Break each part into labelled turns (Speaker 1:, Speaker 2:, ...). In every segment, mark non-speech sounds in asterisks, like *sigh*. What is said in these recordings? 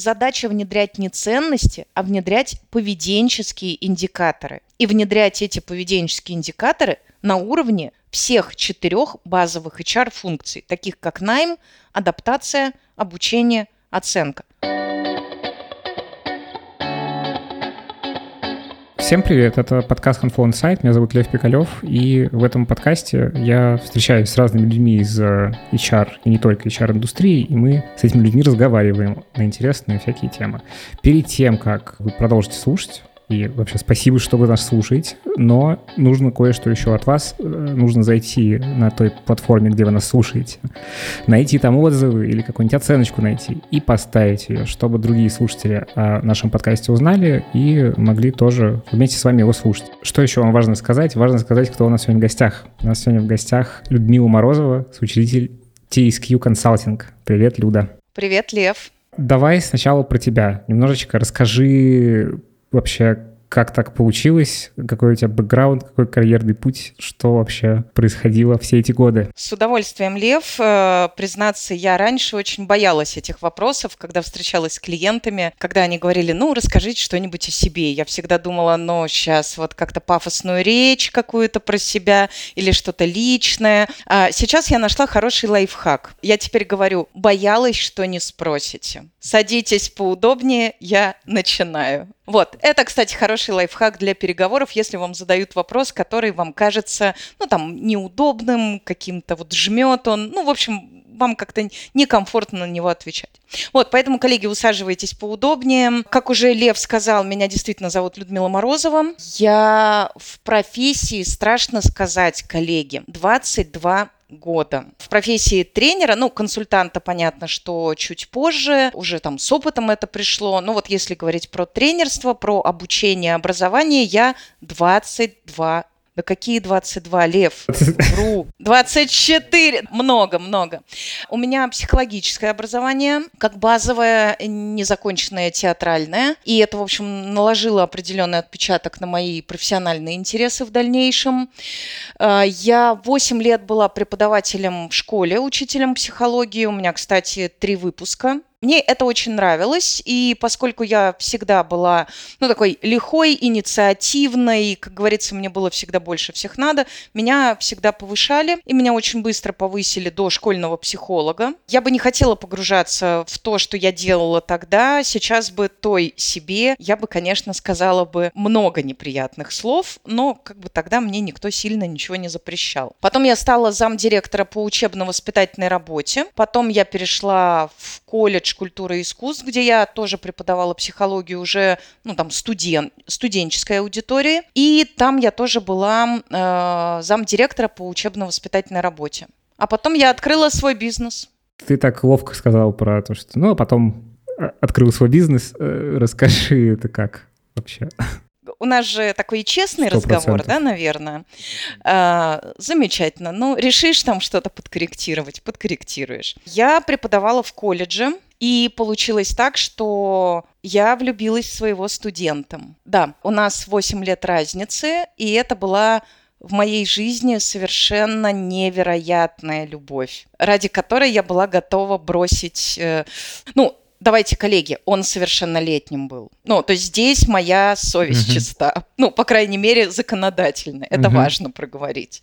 Speaker 1: задача внедрять не ценности, а внедрять поведенческие индикаторы. И внедрять эти поведенческие индикаторы на уровне всех четырех базовых HR-функций, таких как найм, адаптация, обучение, оценка.
Speaker 2: Всем привет, это подкаст Handful Insight, меня зовут Лев Пикалев, и в этом подкасте я встречаюсь с разными людьми из э, HR и не только HR-индустрии, и мы с этими людьми разговариваем на интересные всякие темы. Перед тем, как вы продолжите слушать, и вообще спасибо, что вы нас слушаете. Но нужно кое-что еще от вас. Э, нужно зайти на той платформе, где вы нас слушаете, найти там отзывы или какую-нибудь оценочку найти и поставить ее, чтобы другие слушатели о нашем подкасте узнали и могли тоже вместе с вами его слушать. Что еще вам важно сказать? Важно сказать, кто у нас сегодня в гостях. У нас сегодня в гостях Людмила Морозова, соучредитель TSQ Consulting. Привет, Люда.
Speaker 1: Привет, Лев.
Speaker 2: Давай сначала про тебя. Немножечко расскажи вообще как так получилось? Какой у тебя бэкграунд, какой карьерный путь? Что вообще происходило все эти годы?
Speaker 1: С удовольствием, Лев. Э, признаться, я раньше очень боялась этих вопросов, когда встречалась с клиентами, когда они говорили, ну, расскажите что-нибудь о себе. Я всегда думала, ну, сейчас вот как-то пафосную речь какую-то про себя или что-то личное. А сейчас я нашла хороший лайфхак. Я теперь говорю, боялась, что не спросите. Садитесь поудобнее, я начинаю. Вот, это, кстати, хороший лайфхак для переговоров, если вам задают вопрос, который вам кажется, ну, там, неудобным, каким-то вот жмет он, ну, в общем, вам как-то некомфортно на него отвечать. Вот, поэтому, коллеги, усаживайтесь поудобнее. Как уже Лев сказал, меня действительно зовут Людмила Морозова. Я в профессии, страшно сказать, коллеги, 22 года. В профессии тренера, ну, консультанта, понятно, что чуть позже, уже там с опытом это пришло. Но вот если говорить про тренерство, про обучение, образование, я 22 да какие 22, Лев? Вру. 24. Много, много. У меня психологическое образование, как базовое, незаконченное театральное. И это, в общем, наложило определенный отпечаток на мои профессиональные интересы в дальнейшем. А, я 8 лет была преподавателем в школе, учителем психологии. У меня, кстати, три выпуска мне это очень нравилось, и поскольку я всегда была, ну, такой лихой, инициативной, как говорится, мне было всегда больше всех надо, меня всегда повышали, и меня очень быстро повысили до школьного психолога. Я бы не хотела погружаться в то, что я делала тогда, сейчас бы той себе, я бы, конечно, сказала бы много неприятных слов, но как бы тогда мне никто сильно ничего не запрещал. Потом я стала замдиректора по учебно-воспитательной работе, потом я перешла в колледж колледж культуры и искусств, где я тоже преподавала психологию уже, ну, там, студент, студенческой аудитории. И там я тоже была э, замдиректора по учебно-воспитательной работе. А потом я открыла свой бизнес.
Speaker 2: Ты так ловко сказал про то, что... Ну, а потом э, открыл свой бизнес. Э, расскажи, это как вообще?
Speaker 1: у нас же такой честный 100%. разговор, да, наверное. А, замечательно. Ну, решишь там что-то подкорректировать, подкорректируешь. Я преподавала в колледже, и получилось так, что я влюбилась в своего студента. Да, у нас 8 лет разницы, и это была в моей жизни совершенно невероятная любовь, ради которой я была готова бросить... Э, ну, давайте, коллеги, он совершеннолетним был. Ну, то есть здесь моя совесть uh-huh. чиста. Ну, по крайней мере, законодательно. Это uh-huh. важно проговорить.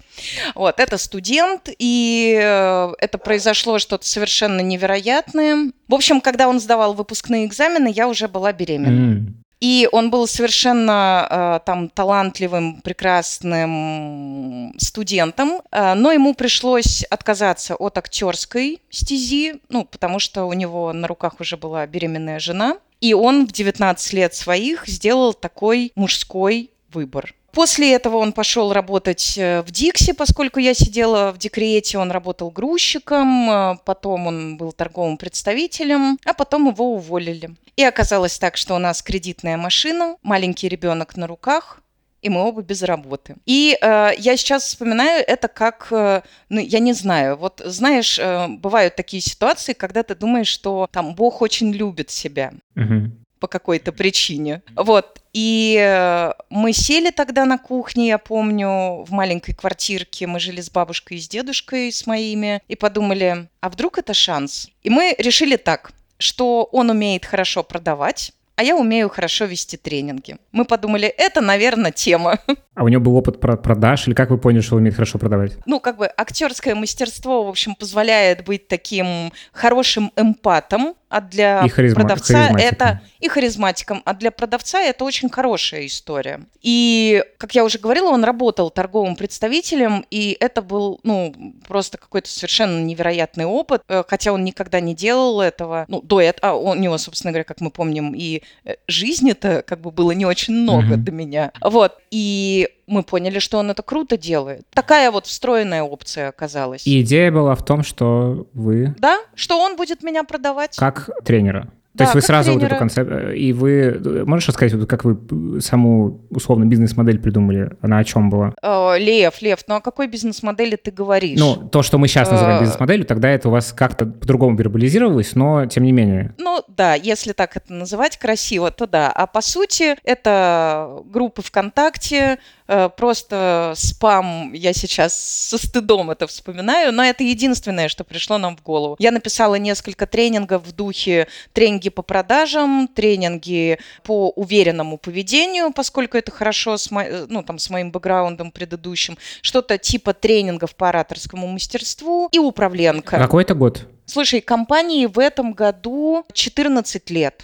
Speaker 1: Вот, это студент, и э, это произошло что-то совершенно невероятное. В общем, когда он сдавал выпускные экзамены, я уже была беременна. Mm. И он был совершенно э, там талантливым, прекрасным студентом, э, но ему пришлось отказаться от актерской стези, ну, потому что у него на руках уже была беременная жена. И он в 19 лет своих сделал такой мужской выбор. После этого он пошел работать э, в Дикси, поскольку я сидела в декрете, он работал грузчиком, э, потом он был торговым представителем, а потом его уволили. И оказалось так, что у нас кредитная машина, маленький ребенок на руках, и мы оба без работы. И э, я сейчас вспоминаю это как, э, ну, я не знаю, вот знаешь, э, бывают такие ситуации, когда ты думаешь, что там Бог очень любит себя. Угу по какой-то причине. Вот. И э, мы сели тогда на кухне, я помню, в маленькой квартирке. Мы жили с бабушкой и с дедушкой, с моими, и подумали, а вдруг это шанс? И мы решили так. что он умеет хорошо продавать, а я умею хорошо вести тренинги. Мы подумали, это, наверное, тема. *laughs*
Speaker 2: А у него был опыт про продаж, или как вы поняли, что он умеет хорошо продавать?
Speaker 1: Ну, как бы актерское мастерство, в общем, позволяет быть таким хорошим эмпатом, а для
Speaker 2: и харизма,
Speaker 1: продавца это и харизматиком, а для продавца это очень хорошая история. И, как я уже говорила, он работал торговым представителем, и это был, ну, просто какой-то совершенно невероятный опыт, э, хотя он никогда не делал этого, ну, до этого, а у него, собственно говоря, как мы помним, и э, жизни-то как бы было не очень много mm-hmm. до меня. Вот, и мы поняли, что он это круто делает. Такая вот встроенная опция оказалась.
Speaker 2: И идея была в том, что вы...
Speaker 1: Да, что он будет меня продавать.
Speaker 2: Как тренера. То да, есть вы сразу тренера. вот эту концепцию... И вы... Можешь рассказать, как вы саму, условно, бизнес-модель придумали? Она о чем была?
Speaker 1: Э, Лев, Лев, ну о какой бизнес-модели ты говоришь?
Speaker 2: Ну, то, что мы сейчас называем э, бизнес-моделью, тогда это у вас как-то по-другому вербализировалось, но тем не менее.
Speaker 1: Ну, да, если так это называть красиво, то да. А по сути, это группы ВКонтакте, Э, просто спам, я сейчас со стыдом это вспоминаю, но это единственное, что пришло нам в голову. Я написала несколько тренингов в духе тренинги по продажам, тренинги по уверенному поведению, поскольку это хорошо с, мо... Э, ну, там, с моим бэкграундом предыдущим, что-то типа тренингов по ораторскому мастерству и управленка.
Speaker 2: Какой это год?
Speaker 1: Слушай, компании в этом году 14 лет.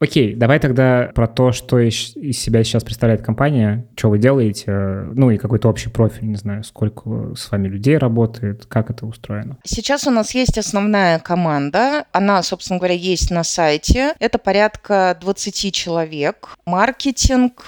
Speaker 2: Окей, давай тогда про то, что из, себя сейчас представляет компания, что вы делаете, ну и какой-то общий профиль, не знаю, сколько с вами людей работает, как это устроено.
Speaker 1: Сейчас у нас есть основная команда, она, собственно говоря, есть на сайте. Это порядка 20 человек. Маркетинг,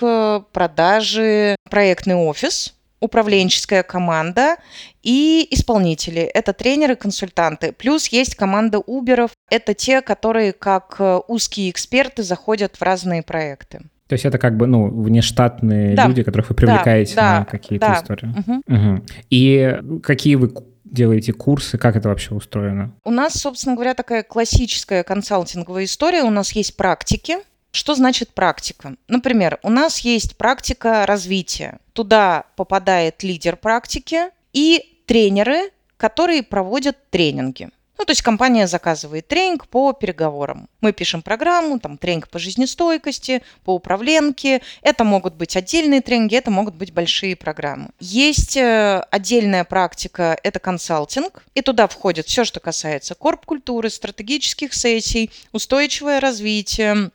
Speaker 1: продажи, проектный офис, управленческая команда и исполнители. Это тренеры, консультанты. Плюс есть команда уберов. Это те, которые как э, узкие эксперты заходят в разные проекты.
Speaker 2: То есть это как бы, ну, внештатные да. люди, которых вы привлекаете да, на какие-то да. истории. Угу. Угу. И какие вы делаете курсы, как это вообще устроено?
Speaker 1: У нас, собственно говоря, такая классическая консалтинговая история. У нас есть практики, что значит практика? Например, у нас есть практика развития. Туда попадает лидер практики и тренеры, которые проводят тренинги. Ну, то есть компания заказывает тренинг по переговорам. Мы пишем программу, там тренинг по жизнестойкости, по управленке. Это могут быть отдельные тренинги, это могут быть большие программы. Есть э, отдельная практика, это консалтинг, и туда входит все, что касается корп-культуры, стратегических сессий, устойчивое развитие,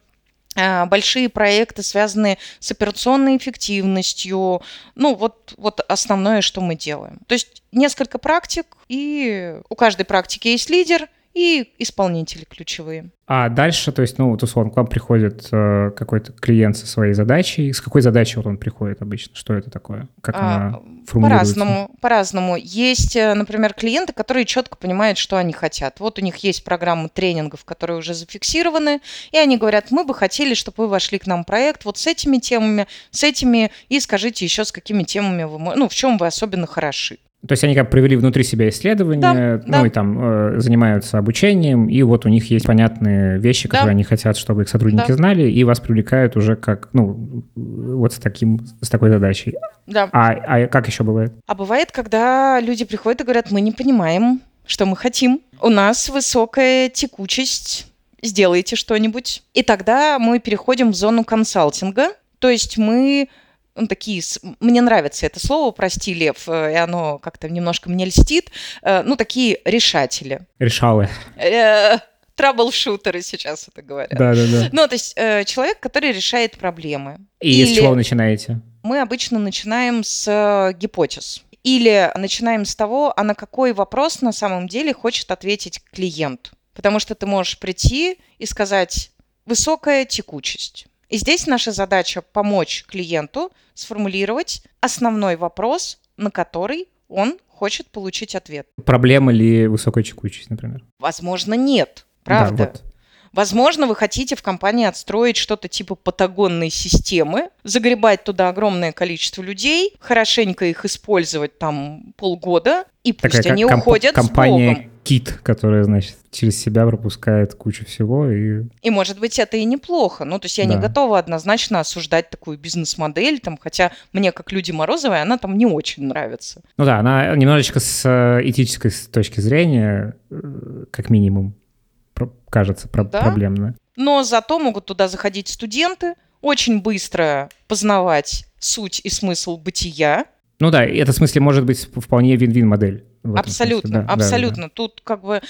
Speaker 1: большие проекты, связанные с операционной эффективностью. Ну, вот, вот основное, что мы делаем. То есть несколько практик, и у каждой практики есть лидер и исполнители ключевые.
Speaker 2: А дальше, то есть, ну, вот условно, к вам приходит э, какой-то клиент со своей задачей. С какой задачей вот он приходит обычно? Что это такое? Как а, она формулируется?
Speaker 1: По-разному, по-разному. Есть, э, например, клиенты, которые четко понимают, что они хотят. Вот у них есть программа тренингов, которые уже зафиксированы, и они говорят, мы бы хотели, чтобы вы вошли к нам в проект вот с этими темами, с этими, и скажите еще, с какими темами вы, ну, в чем вы особенно хороши.
Speaker 2: То есть они как провели внутри себя исследования, да, ну да. и там э, занимаются обучением, и вот у них есть понятные вещи, которые да. они хотят, чтобы их сотрудники да. знали, и вас привлекают уже как, ну, вот с таким, с такой задачей.
Speaker 1: Да.
Speaker 2: А, а как еще бывает?
Speaker 1: А бывает, когда люди приходят и говорят, мы не понимаем, что мы хотим. У нас высокая текучесть, сделайте что-нибудь. И тогда мы переходим в зону консалтинга, то есть мы ну, такие, мне нравится это слово, прости, Лев, э, и оно как-то немножко мне льстит, э, ну, такие решатели.
Speaker 2: Решалы.
Speaker 1: Э, траблшутеры сейчас это говорят.
Speaker 2: Да, да, да.
Speaker 1: Ну, то есть человек, который решает проблемы.
Speaker 2: И Или... с чего вы начинаете?
Speaker 1: Мы обычно начинаем с гипотез. Или начинаем с того, а на какой вопрос на самом деле хочет ответить клиент. Потому что ты можешь прийти и сказать «высокая текучесть». И здесь наша задача помочь клиенту сформулировать основной вопрос, на который он хочет получить ответ.
Speaker 2: Проблема ли высокая текучесть, например?
Speaker 1: Возможно, нет. Правда. Да, вот. Возможно, вы хотите в компании отстроить что-то типа патагонной системы, загребать туда огромное количество людей, хорошенько их использовать там полгода, и пусть Такая они уходят
Speaker 2: компания,
Speaker 1: с Богом
Speaker 2: кит, который, значит, через себя пропускает кучу всего. И,
Speaker 1: и может быть, это и неплохо. Ну, то есть я да. не готова однозначно осуждать такую бизнес-модель, там, хотя мне, как люди Морозовой, она там не очень нравится.
Speaker 2: Ну да, она немножечко с э, этической точки зрения, э, как минимум, кажется про- да? проблемная.
Speaker 1: Но зато могут туда заходить студенты, очень быстро познавать суть и смысл бытия.
Speaker 2: Ну да, это в смысле может быть вполне вин-вин модель.
Speaker 1: Абсолютно, смысле, да, абсолютно. Да, да. Тут как бы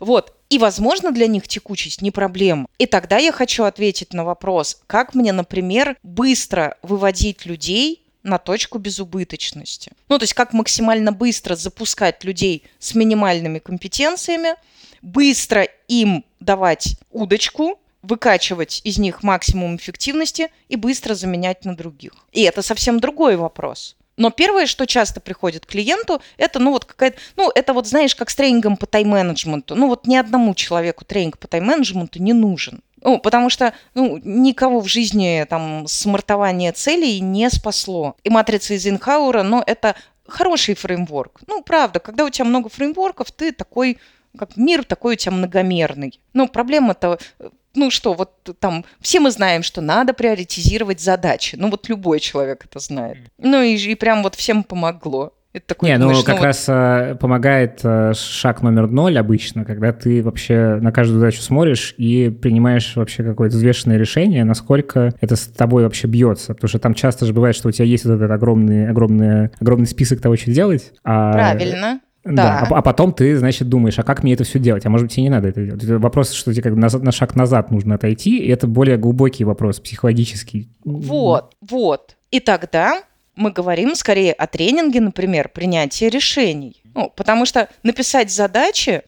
Speaker 1: вот. И, возможно, для них текучесть не проблема. И тогда я хочу ответить на вопрос, как мне, например, быстро выводить людей на точку безубыточности. Ну, то есть как максимально быстро запускать людей с минимальными компетенциями, быстро им давать удочку, выкачивать из них максимум эффективности и быстро заменять на других. И это совсем другой вопрос. Но первое, что часто приходит клиенту, это, ну, вот какая-то, ну, это вот, знаешь, как с тренингом по тайм-менеджменту. Ну, вот ни одному человеку тренинг по тайм-менеджменту не нужен. Ну, потому что ну, никого в жизни там смартование целей не спасло. И матрица из Инхаура, ну, это хороший фреймворк. Ну, правда, когда у тебя много фреймворков, ты такой как мир такой у тебя многомерный. Но проблема-то ну что, вот там все мы знаем, что надо приоритизировать задачи. Ну вот любой человек это знает. Ну и, и прям вот всем помогло.
Speaker 2: Это такой, Не, думаешь, ну как ну, раз вот... э, помогает э, шаг номер ноль обычно, когда ты вообще на каждую задачу смотришь и принимаешь вообще какое-то взвешенное решение, насколько это с тобой вообще бьется. Потому что там часто же бывает, что у тебя есть вот этот огромный, огромный, огромный список того, что делать.
Speaker 1: А... Правильно.
Speaker 2: Да, да а, а потом ты, значит, думаешь, а как мне это все делать? А может быть, тебе не надо это делать? Это вопрос, что тебе как на, на шаг назад нужно отойти, и это более глубокий вопрос, психологический.
Speaker 1: Вот, вот. И тогда мы говорим скорее о тренинге, например, принятия решений. Ну, потому что написать задачи,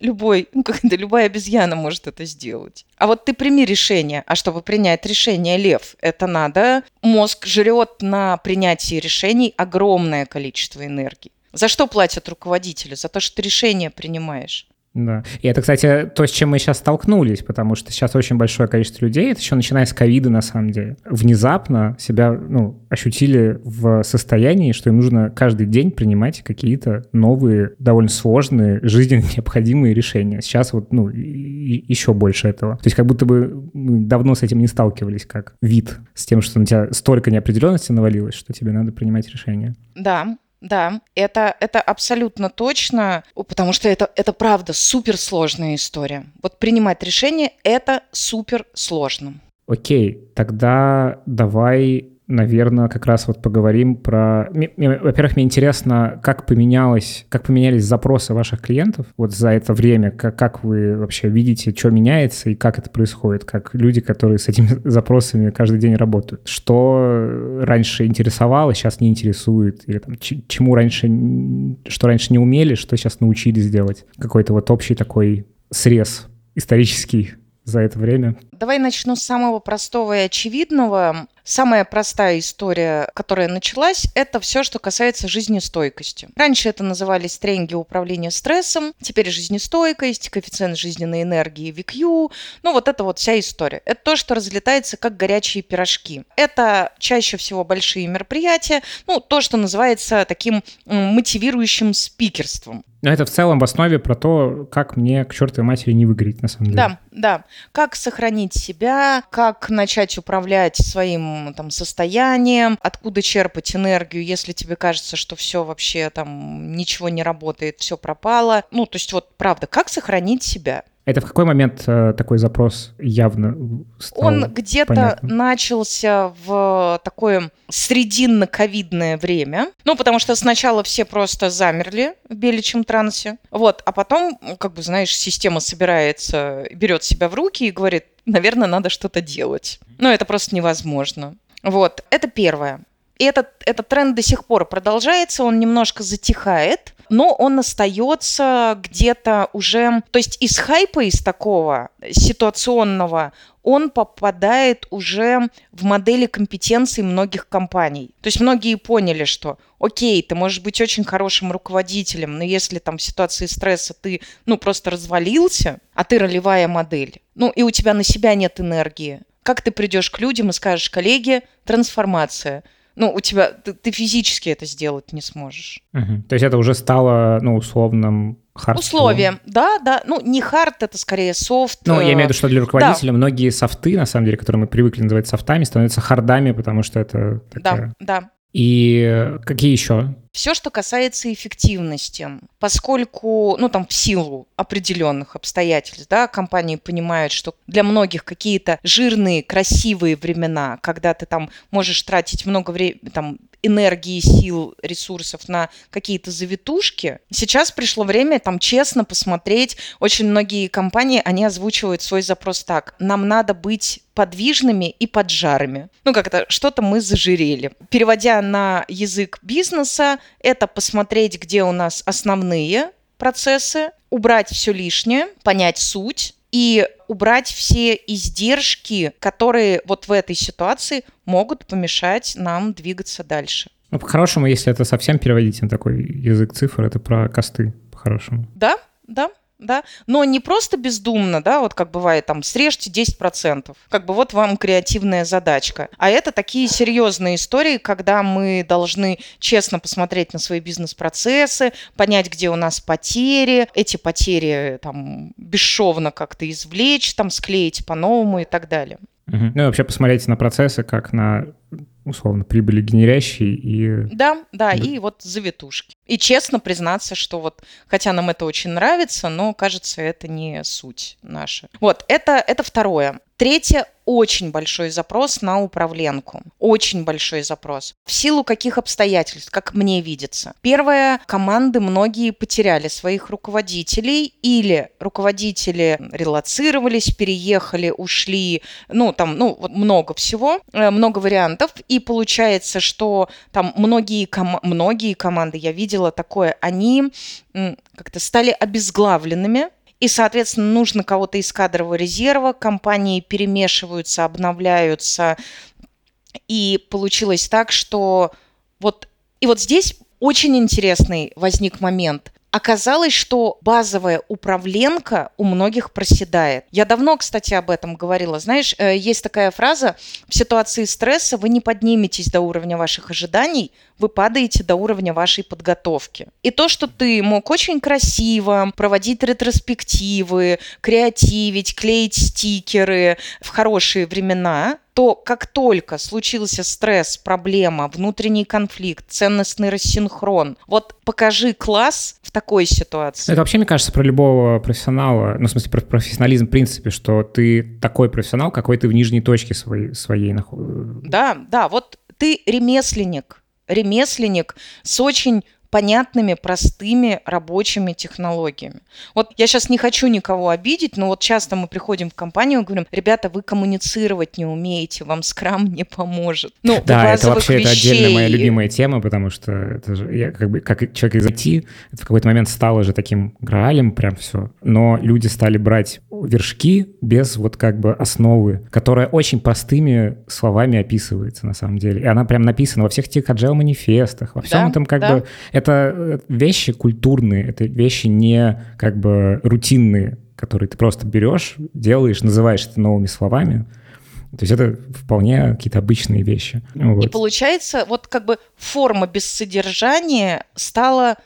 Speaker 1: любой, ну, как то любая обезьяна может это сделать. А вот ты прими решение, а чтобы принять решение, лев, это надо, мозг жрет на принятии решений огромное количество энергии. За что платят руководители? За то, что ты решение принимаешь.
Speaker 2: Да. И это, кстати, то, с чем мы сейчас столкнулись, потому что сейчас очень большое количество людей, это еще начиная с ковида, на самом деле, внезапно себя ну, ощутили в состоянии, что им нужно каждый день принимать какие-то новые, довольно сложные, жизненно необходимые решения. Сейчас вот, ну, еще больше этого. То есть как будто бы мы давно с этим не сталкивались, как вид, с тем, что на тебя столько неопределенности навалилось, что тебе надо принимать решения.
Speaker 1: Да, да, это, это абсолютно точно, потому что это, это правда суперсложная история. Вот принимать решение – это супер сложно.
Speaker 2: Окей, тогда давай наверное, как раз вот поговорим про... Во-первых, мне интересно, как поменялось, как поменялись запросы ваших клиентов вот за это время, как, как вы вообще видите, что меняется и как это происходит, как люди, которые с этими *laughs* запросами каждый день работают. Что раньше интересовало, сейчас не интересует, или там, чему раньше, что раньше не умели, что сейчас научились делать. Какой-то вот общий такой срез исторический за это время?
Speaker 1: Давай начну с самого простого и очевидного. Самая простая история, которая началась, это все, что касается жизнестойкости. Раньше это назывались тренинги управления стрессом, теперь жизнестойкость, коэффициент жизненной энергии VQ. Ну, вот это вот вся история. Это то, что разлетается как горячие пирожки. Это чаще всего большие мероприятия, ну, то, что называется таким мотивирующим спикерством.
Speaker 2: Но это в целом в основе про то, как мне к чертовой матери не выгореть, на самом деле.
Speaker 1: Да, да. Как сохранить себя, как начать управлять своим там состоянием, откуда черпать энергию, если тебе кажется, что все вообще там ничего не работает, все пропало. Ну, то есть вот правда, как сохранить себя?
Speaker 2: Это в какой момент э, такой запрос явно стал
Speaker 1: Он где-то начался в такое срединно-ковидное время. Ну, потому что сначала все просто замерли в беличьем трансе. Вот, а потом, как бы, знаешь, система собирается, берет себя в руки и говорит, наверное, надо что-то делать. Но это просто невозможно. Вот, это первое. И этот, этот тренд до сих пор продолжается, он немножко затихает, но он остается где-то уже... То есть из хайпа, из такого ситуационного, он попадает уже в модели компетенций многих компаний. То есть многие поняли, что окей, ты можешь быть очень хорошим руководителем, но если там в ситуации стресса ты, ну, просто развалился, а ты ролевая модель, ну, и у тебя на себя нет энергии, как ты придешь к людям и скажешь, коллеги, трансформация – ну, у тебя, ты, ты физически это сделать не сможешь.
Speaker 2: Угу. То есть это уже стало, ну, условным
Speaker 1: хард Условия, да, да. Ну, не хард, это скорее софт.
Speaker 2: Ну, я имею в виду, что для руководителя да. многие софты, на самом деле, которые мы привыкли называть софтами, становятся хардами, потому что это
Speaker 1: такая... Да, да.
Speaker 2: И какие еще?
Speaker 1: Все, что касается эффективности, поскольку, ну, там, в силу определенных обстоятельств, да, компании понимают, что для многих какие-то жирные, красивые времена, когда ты там можешь тратить много времени, там, энергии, сил, ресурсов на какие-то завитушки. Сейчас пришло время там честно посмотреть. Очень многие компании, они озвучивают свой запрос так. Нам надо быть подвижными и поджарами. Ну, как-то что-то мы зажирели. Переводя на язык бизнеса, это посмотреть, где у нас основные процессы, убрать все лишнее, понять суть, и убрать все издержки, которые вот в этой ситуации могут помешать нам двигаться дальше.
Speaker 2: Ну, по-хорошему, если это совсем переводить на такой язык цифр, это про косты, по-хорошему.
Speaker 1: Да, да, да, но не просто бездумно, да, вот как бывает там, срежьте 10%, как бы вот вам креативная задачка, а это такие серьезные истории, когда мы должны честно посмотреть на свои бизнес-процессы, понять, где у нас потери, эти потери там бесшовно как-то извлечь, там склеить по-новому и так далее.
Speaker 2: Угу. Ну и вообще посмотреть на процессы как на условно прибыли генерящий и...
Speaker 1: Да, да, да, и вот завитушки. И честно признаться, что вот, хотя нам это очень нравится, но, кажется, это не суть наша. Вот, это, это второе. Третье – очень большой запрос на управленку. Очень большой запрос. В силу каких обстоятельств, как мне видится. Первое, команды многие потеряли своих руководителей или руководители релацировались, переехали, ушли, ну, там, ну, вот много всего, э, много вариантов. И получается, что там многие, ком- многие команды, я видела такое, они как-то стали обезглавленными, и, соответственно, нужно кого-то из кадрового резерва, компании перемешиваются, обновляются, и получилось так, что вот и вот здесь очень интересный возник момент. Оказалось, что базовая управленка у многих проседает. Я давно, кстати, об этом говорила. Знаешь, э, есть такая фраза, в ситуации стресса вы не подниметесь до уровня ваших ожиданий, вы падаете до уровня вашей подготовки. И то, что ты мог очень красиво проводить ретроспективы, креативить, клеить стикеры в хорошие времена, то как только случился стресс, проблема, внутренний конфликт, ценностный рассинхрон, вот покажи класс в такой ситуации.
Speaker 2: Это вообще, мне кажется, про любого профессионала, ну, в смысле, про профессионализм в принципе, что ты такой профессионал, какой ты в нижней точке своей, своей находишься.
Speaker 1: Да, да, вот ты ремесленник, ремесленник с очень понятными, простыми рабочими технологиями. Вот я сейчас не хочу никого обидеть, но вот часто мы приходим в компанию и говорим, ребята, вы коммуницировать не умеете, вам скрам не поможет.
Speaker 2: Ну, да, это вообще вещей... это отдельная моя любимая тема, потому что это же, я как бы, как человек из IT, это в какой-то момент стало же таким граалем прям все. Но люди стали брать вершки без вот как бы основы, которая очень простыми словами описывается на самом деле. И она прям написана во всех тех agile манифестах, во всем да, этом как да. бы это э, вещи культурные, это вещи не как бы рутинные, которые ты просто берешь, делаешь, называешь это новыми словами. То есть это вполне какие-то обычные вещи.
Speaker 1: Вот. И получается, вот как бы форма без содержания стала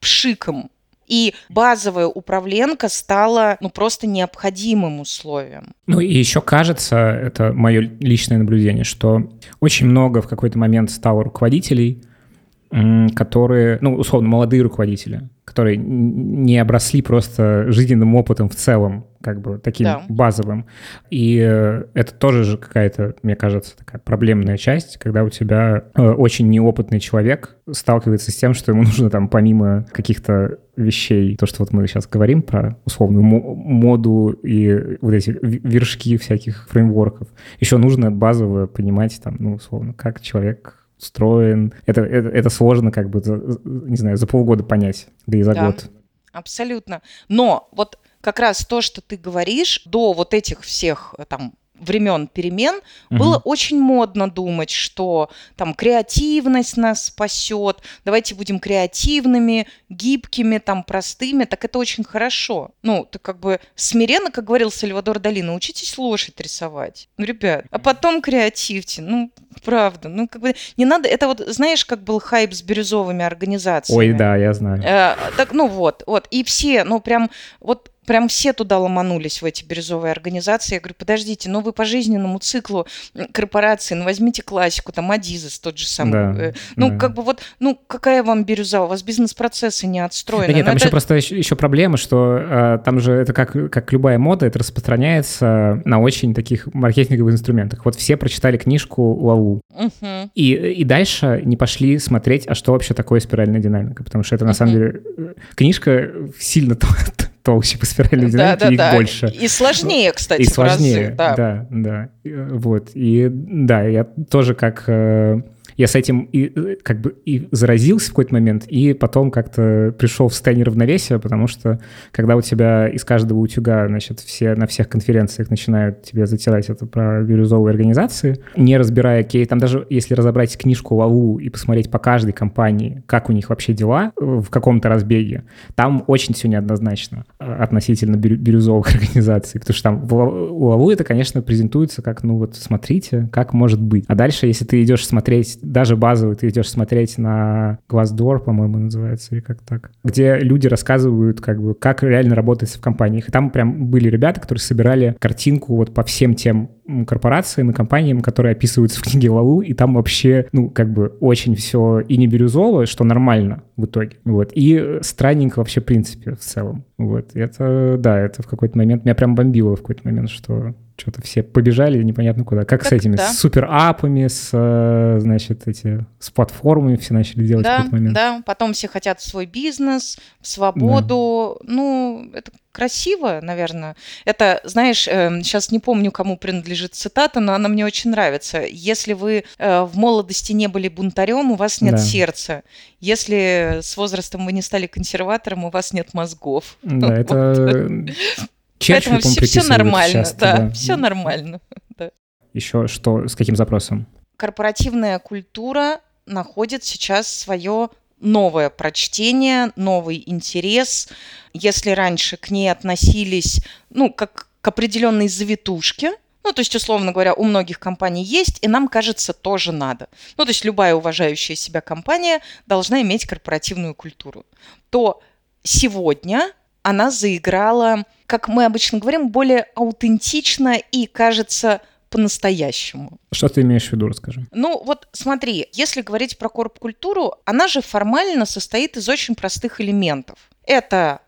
Speaker 1: пшиком. И базовая управленка стала ну, просто необходимым условием.
Speaker 2: Ну и еще кажется, это мое личное наблюдение, что очень много в какой-то момент стало руководителей, которые, ну, условно, молодые руководители, которые не обросли просто жизненным опытом в целом, как бы таким да. базовым. И э, это тоже же какая-то, мне кажется, такая проблемная часть, когда у тебя э, очень неопытный человек сталкивается с тем, что ему *laughs* нужно там помимо каких-то вещей, то, что вот мы сейчас говорим про условную моду и вот эти вершки всяких фреймворков, еще нужно базово понимать там, ну, условно, как человек устроен. Это, это, это сложно как бы, не знаю, за полгода понять, да и за да, год.
Speaker 1: Абсолютно. Но вот как раз то, что ты говоришь, до вот этих всех э, там времен перемен
Speaker 2: Мгм.
Speaker 1: было очень модно думать, что там креативность нас спасет, давайте будем креативными, гибкими, там простыми, так это очень хорошо. Ну, ты как бы смиренно, как говорил Сальвадор Дали, научитесь лошадь рисовать. Ну, ребят, а потом креативьте. Ну, правда. Ну, как бы не надо, это вот, знаешь, как был хайп с бирюзовыми организациями.
Speaker 2: Ой, да, я знаю.
Speaker 1: Э, так, ну вот, вот. И все, ну прям, вот прям все туда ломанулись в эти бирюзовые организации. Я говорю, подождите, ну вы по жизненному циклу корпорации, ну возьмите классику, там Адизес тот же самый.
Speaker 2: Да,
Speaker 1: Э, Ну,
Speaker 2: да.
Speaker 1: как бы вот, ну какая вам бирюза? У вас бизнес-процессы не отстроены.
Speaker 2: Да нет, там
Speaker 1: это-
Speaker 2: еще просто еще, проблема, что э, там же это как, как любая мода, это распространяется на очень таких маркетинговых инструментах. Вот все прочитали книжку Лаву,
Speaker 1: Мгм.
Speaker 2: и, и дальше не пошли смотреть, а что вообще такое спиральная динамика, потому что это на самом
Speaker 1: Мгм.
Speaker 2: деле э, книжка сильно *laughs* толще по спиральной
Speaker 1: Да,
Speaker 2: динамике,
Speaker 1: да,
Speaker 2: их
Speaker 1: да.
Speaker 2: больше.
Speaker 1: И сложнее, кстати,
Speaker 2: И
Speaker 1: в разы,
Speaker 2: сложнее,
Speaker 1: да.
Speaker 2: да, да. Э, Вот, и да, я тоже как... Я с этим и, э, как бы и заразился в какой-то момент, и потом как-то пришел в состояние равновесия, потому что когда у тебя из каждого утюга, значит, все на всех конференциях начинают тебе затирать это про бирюзовые организации, не разбирая кейс, там даже если разобрать книжку Лаву и посмотреть по каждой компании, как у них вообще дела э, в каком-то разбеге, там очень все неоднозначно э, относительно бирю- бирюзовых *laughs* организаций, потому что там у Лаву это, конечно, презентуется как, ну вот, смотрите, как может быть. А дальше, если ты идешь смотреть, даже базовый, ты идешь смотреть на Glassdoor, по-моему, называется, или как так, где люди рассказывают, как бы, как реально работает в компаниях. И там прям были ребята, которые собирали картинку вот по всем тем корпорациям и компаниям, которые описываются в книге Лаву, и там вообще, ну, как бы очень все и не бирюзово, что нормально в итоге, вот, и э, странненько вообще в принципе в целом, вот, это, да, это в какой-то момент, меня прям бомбило в какой-то момент, что что-то все побежали непонятно куда. Как, с
Speaker 1: Так,
Speaker 2: этими,
Speaker 1: да.
Speaker 2: с суперапами, с, э, значит, эти, с платформами все начали делать в
Speaker 1: Да,
Speaker 2: какой-то момент.
Speaker 1: да, потом все хотят свой бизнес, свободу. Ну, это красиво, наверное. Это, знаешь, сейчас не помню, кому принадлежит цитата, но она мне очень нравится. Если вы э, в молодости не были бунтарем, у вас нет
Speaker 2: Да.
Speaker 1: сердца. Если с возрастом вы не стали консерватором, у вас нет мозгов.
Speaker 2: Да, это... Черчилль,
Speaker 1: Поэтому все, нормально,
Speaker 2: часто,
Speaker 1: да, все нормально.
Speaker 2: Еще что, с каким запросом?
Speaker 1: корпоративная культура находит сейчас свое новое прочтение, новый интерес. Если раньше к ней относились, ну, как к определенной завитушке, ну, то есть, условно говоря, у многих компаний есть, и нам кажется, тоже надо. Ну, то есть, любая уважающая себя компания должна иметь корпоративную культуру. То сегодня она заиграла, как мы обычно говорим, более аутентично и, кажется, по-настоящему.
Speaker 2: Что ты имеешь в виду, расскажи.
Speaker 1: Ну вот смотри, если говорить про корп-культуру, она же формально состоит из очень простых элементов. Это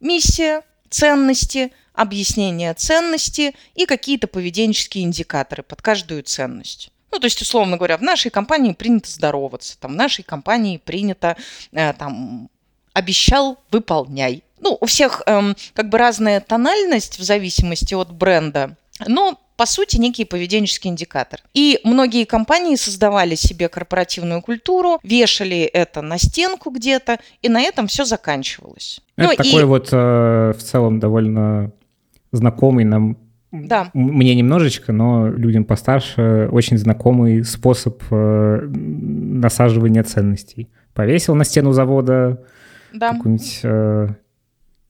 Speaker 1: миссия, ценности, объяснение ценности и какие-то поведенческие индикаторы под каждую ценность. Ну, то есть, условно говоря, в нашей компании принято здороваться, там, в нашей компании принято, э, там, обещал, выполняй. Ну, у всех эм, как бы разная тональность в зависимости от бренда, но по сути, некий поведенческий индикатор. И многие компании создавали себе корпоративную культуру, вешали это на стенку где-то, и на этом все заканчивалось.
Speaker 2: Это
Speaker 1: Ну, и-
Speaker 2: такой вот э, в целом довольно знакомый нам
Speaker 1: Да.
Speaker 2: мне немножечко, но людям постарше очень знакомый способ э, насаживания ценностей. Повесил на стену завода
Speaker 1: Да.
Speaker 2: какую-нибудь э,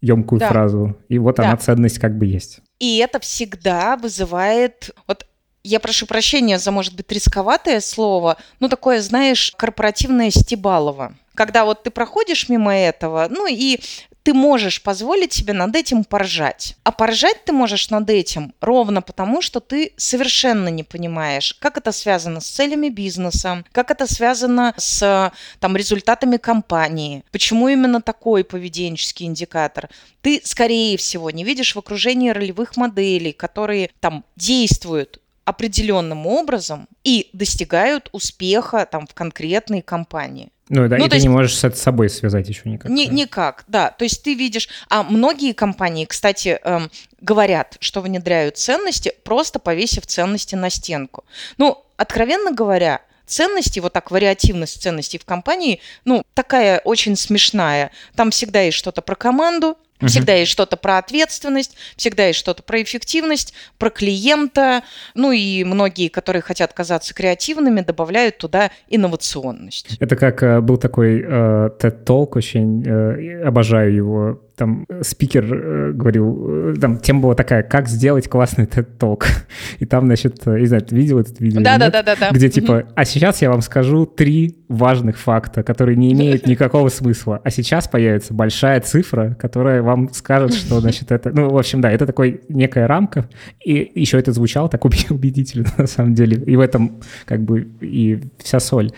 Speaker 2: емкую
Speaker 1: Да.
Speaker 2: фразу, и вот
Speaker 1: Да.
Speaker 2: она ценность как бы есть.
Speaker 1: И это всегда вызывает... Вот я прошу прощения за, может быть, рисковатое слово, но такое, знаешь, корпоративное стебалово. Когда вот ты проходишь мимо этого, ну и ты можешь позволить себе над этим поржать. А поржать ты можешь над этим ровно потому, что ты совершенно не понимаешь, как это связано с целями бизнеса, как это связано с там, результатами компании, почему именно такой поведенческий индикатор. Ты, скорее всего, не видишь в окружении ролевых моделей, которые там действуют определенным образом и достигают успеха там в конкретной компании.
Speaker 2: Ну да,
Speaker 1: Ну,
Speaker 2: и ты
Speaker 1: есть-
Speaker 2: не можешь это с собой связать еще никак.
Speaker 1: Ни-
Speaker 2: да.
Speaker 1: никак, да. То есть ты видишь, а многие компании, кстати, эм, говорят, что внедряют ценности, просто повесив ценности на стенку. Ну, откровенно говоря, ценности, вот так, вариативность ценностей в компании, ну, такая очень смешная. Там всегда есть что-то про команду, Угу. Всегда есть что-то про ответственность, всегда есть что-то про эффективность, про клиента. Ну и многие, которые хотят казаться креативными, добавляют туда инновационность.
Speaker 2: Это как э, был такой э, TED-толк, очень э, обожаю его там э, спикер э, говорил, э, там тема была такая, как сделать классный TED-ток. *laughs* И там, значит, не знаю, ты видел этот видео?
Speaker 1: Да, да, да, да, да.
Speaker 2: Где типа, а сейчас я вам скажу три важных факта, которые не имеют *laughs* никакого смысла. А сейчас появится большая цифра, которая вам скажет, что, значит, это... Ну, в общем, да, это такой некая рамка. И еще это звучало так *laughs* убедительно, на самом деле. И в этом как бы и вся соль.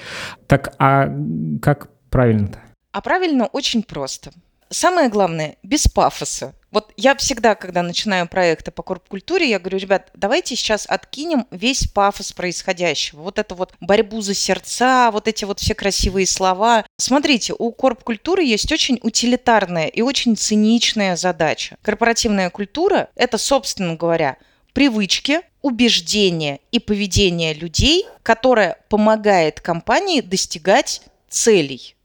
Speaker 2: Так, а как правильно-то?
Speaker 1: А правильно очень просто – Самое главное, без пафоса. Вот я всегда, когда начинаю проекты по корп-культуре, я говорю, ребят, давайте сейчас откинем весь пафос происходящего. Вот эту вот борьбу за сердца, вот эти вот все красивые слова. Смотрите, у корп-культуры есть очень утилитарная и очень циничная задача. Корпоративная культура – это, собственно говоря, привычки, убеждения и поведение людей, которое помогает компании достигать целей.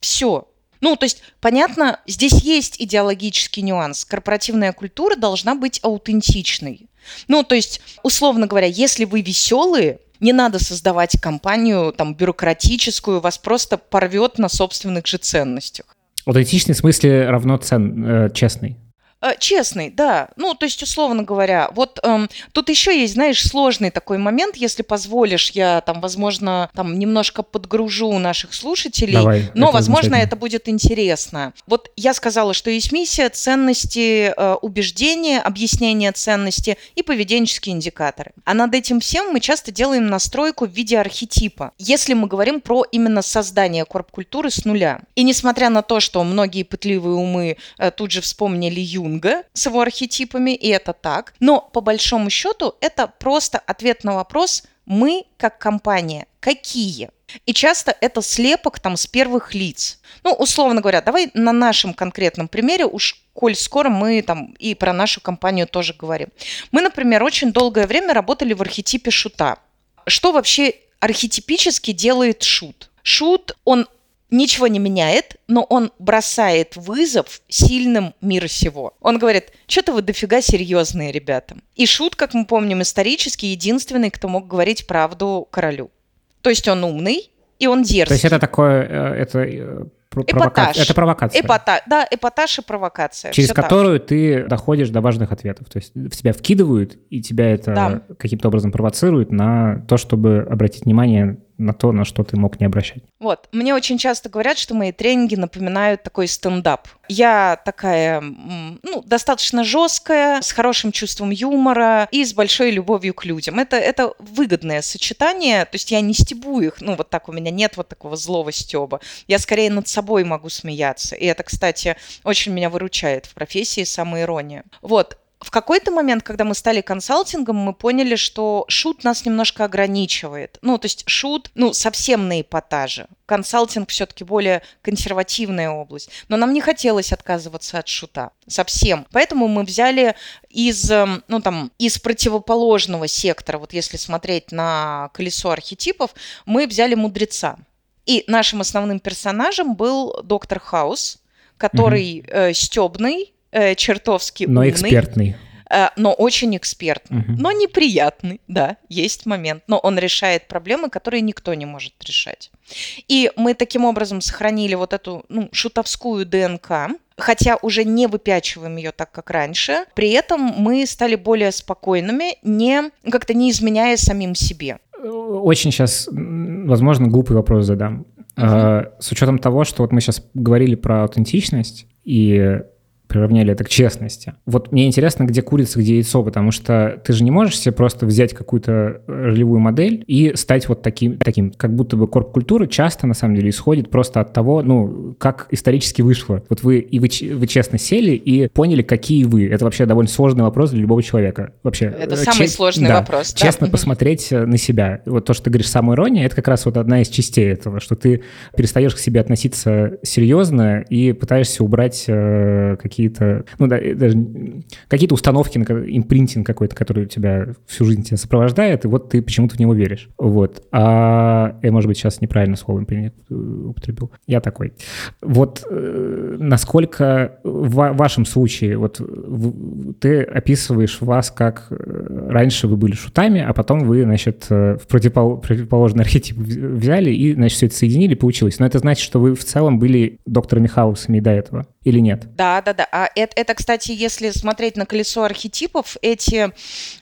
Speaker 1: Все. Ну, то есть, понятно, здесь есть идеологический нюанс. Корпоративная культура должна быть аутентичной. Ну, то есть, условно говоря, если вы веселые, не надо создавать компанию там бюрократическую, вас просто порвет на собственных же ценностях.
Speaker 2: Аутентичный в смысле равно цен, э, честный.
Speaker 1: Э, честный, да. Ну, то есть, условно говоря, вот эм, тут еще есть, знаешь, сложный такой момент, если позволишь, я там, возможно, там немножко подгружу наших слушателей,
Speaker 2: Давай,
Speaker 1: но, это возможно, это будет интересно. Вот я сказала, что есть миссия, ценности, э, убеждения, объяснение ценности и поведенческие индикаторы. А над этим всем мы часто делаем настройку в виде архетипа, если мы говорим про именно создание корп-культуры с нуля. И несмотря на то, что многие пытливые умы э, тут же вспомнили Ю Юнга с его архетипами, и это так. Но по большому счету это просто ответ на вопрос «мы как компания какие?» И часто это слепок там с первых лиц. Ну, условно говоря, давай на нашем конкретном примере, уж коль скоро мы там и про нашу компанию тоже говорим. Мы, например, очень долгое время работали в архетипе шута. Что вообще архетипически делает шут? Шут, он ничего не меняет, но он бросает вызов сильным мира сего. Он говорит, что-то вы дофига серьезные, ребята. И Шут, как мы помним исторически, единственный, кто мог говорить правду королю. То есть он умный, и он дерзкий. То
Speaker 2: есть это такое, э, это э,
Speaker 1: Эпатаж.
Speaker 2: Это провокация.
Speaker 1: Эпата... Да, эпатаж и провокация.
Speaker 2: Через Все которую так. ты доходишь до важных ответов. То есть в тебя вкидывают, и тебя это да. каким-то образом провоцирует на то, чтобы обратить внимание на то, на что ты мог не обращать.
Speaker 1: Вот. Мне очень часто говорят, что мои тренинги напоминают такой стендап. Я такая, ну, достаточно жесткая, с хорошим чувством юмора и с большой любовью к людям. Это, это выгодное сочетание, то есть я не стебу их, ну, вот так у меня нет вот такого злого стеба. Я скорее над собой могу смеяться. И это, кстати, очень меня выручает в профессии самоирония. Вот в какой-то момент, когда мы стали консалтингом, мы поняли, что шут нас немножко ограничивает. Ну, то есть шут, ну, совсем на эпатаже. Консалтинг все-таки более консервативная область. Но нам не хотелось отказываться от шута. Совсем. Поэтому мы взяли из, эм, ну, там, из противоположного сектора, вот если смотреть на колесо архетипов, мы взяли мудреца. И нашим основным персонажем был доктор Хаус, который угу. э, стебный, э, чертовски
Speaker 2: Но
Speaker 1: умный.
Speaker 2: экспертный.
Speaker 1: Э, но очень экспертный. Угу. Но неприятный, да, есть момент. Но он решает проблемы, которые никто не может решать. И мы таким образом сохранили вот эту ну, шутовскую ДНК, хотя уже не выпячиваем ее так, как раньше. При этом мы стали более спокойными, не как-то не изменяя самим себе.
Speaker 2: Очень сейчас, возможно, глупый вопрос задам. Uh-huh. С учетом того, что вот мы сейчас говорили про аутентичность, и приравняли это к честности. Вот мне интересно, где курица, где яйцо, потому что ты же не можешь себе просто взять какую-то ролевую модель и стать вот таким, таким. Как будто бы корп-культура часто, на самом деле, исходит просто от того, ну, как исторически вышло. Вот вы, и вы, вы честно сели и поняли, какие вы. Это вообще довольно сложный вопрос для любого человека. Вообще.
Speaker 1: Это э, самый сложный да, вопрос.
Speaker 2: Да? Честно посмотреть э, на себя. Вот то, что ты говоришь, самоирония, это как раз вот одна из частей этого, что ты перестаешь к себе относиться серьезно и пытаешься убрать э, какие какие-то, ну да, даже какие-то установки, импринтинг какой-то, который у тебя всю жизнь тебя сопровождает, и вот ты почему-то в него веришь. Вот. А я, может быть, сейчас неправильно слово импринт э, употребил. Я такой. Вот э, насколько в вашем случае, вот ты описываешь вас как э, раньше вы были шутами, а потом вы, значит, в противопол противоположный архетип взяли и, значит, все это соединили, получилось. Но это значит, что вы в целом были докторами Хаусами до этого или нет?
Speaker 1: Да, да, да. А это, это кстати, если смотреть на колесо архетипов, эти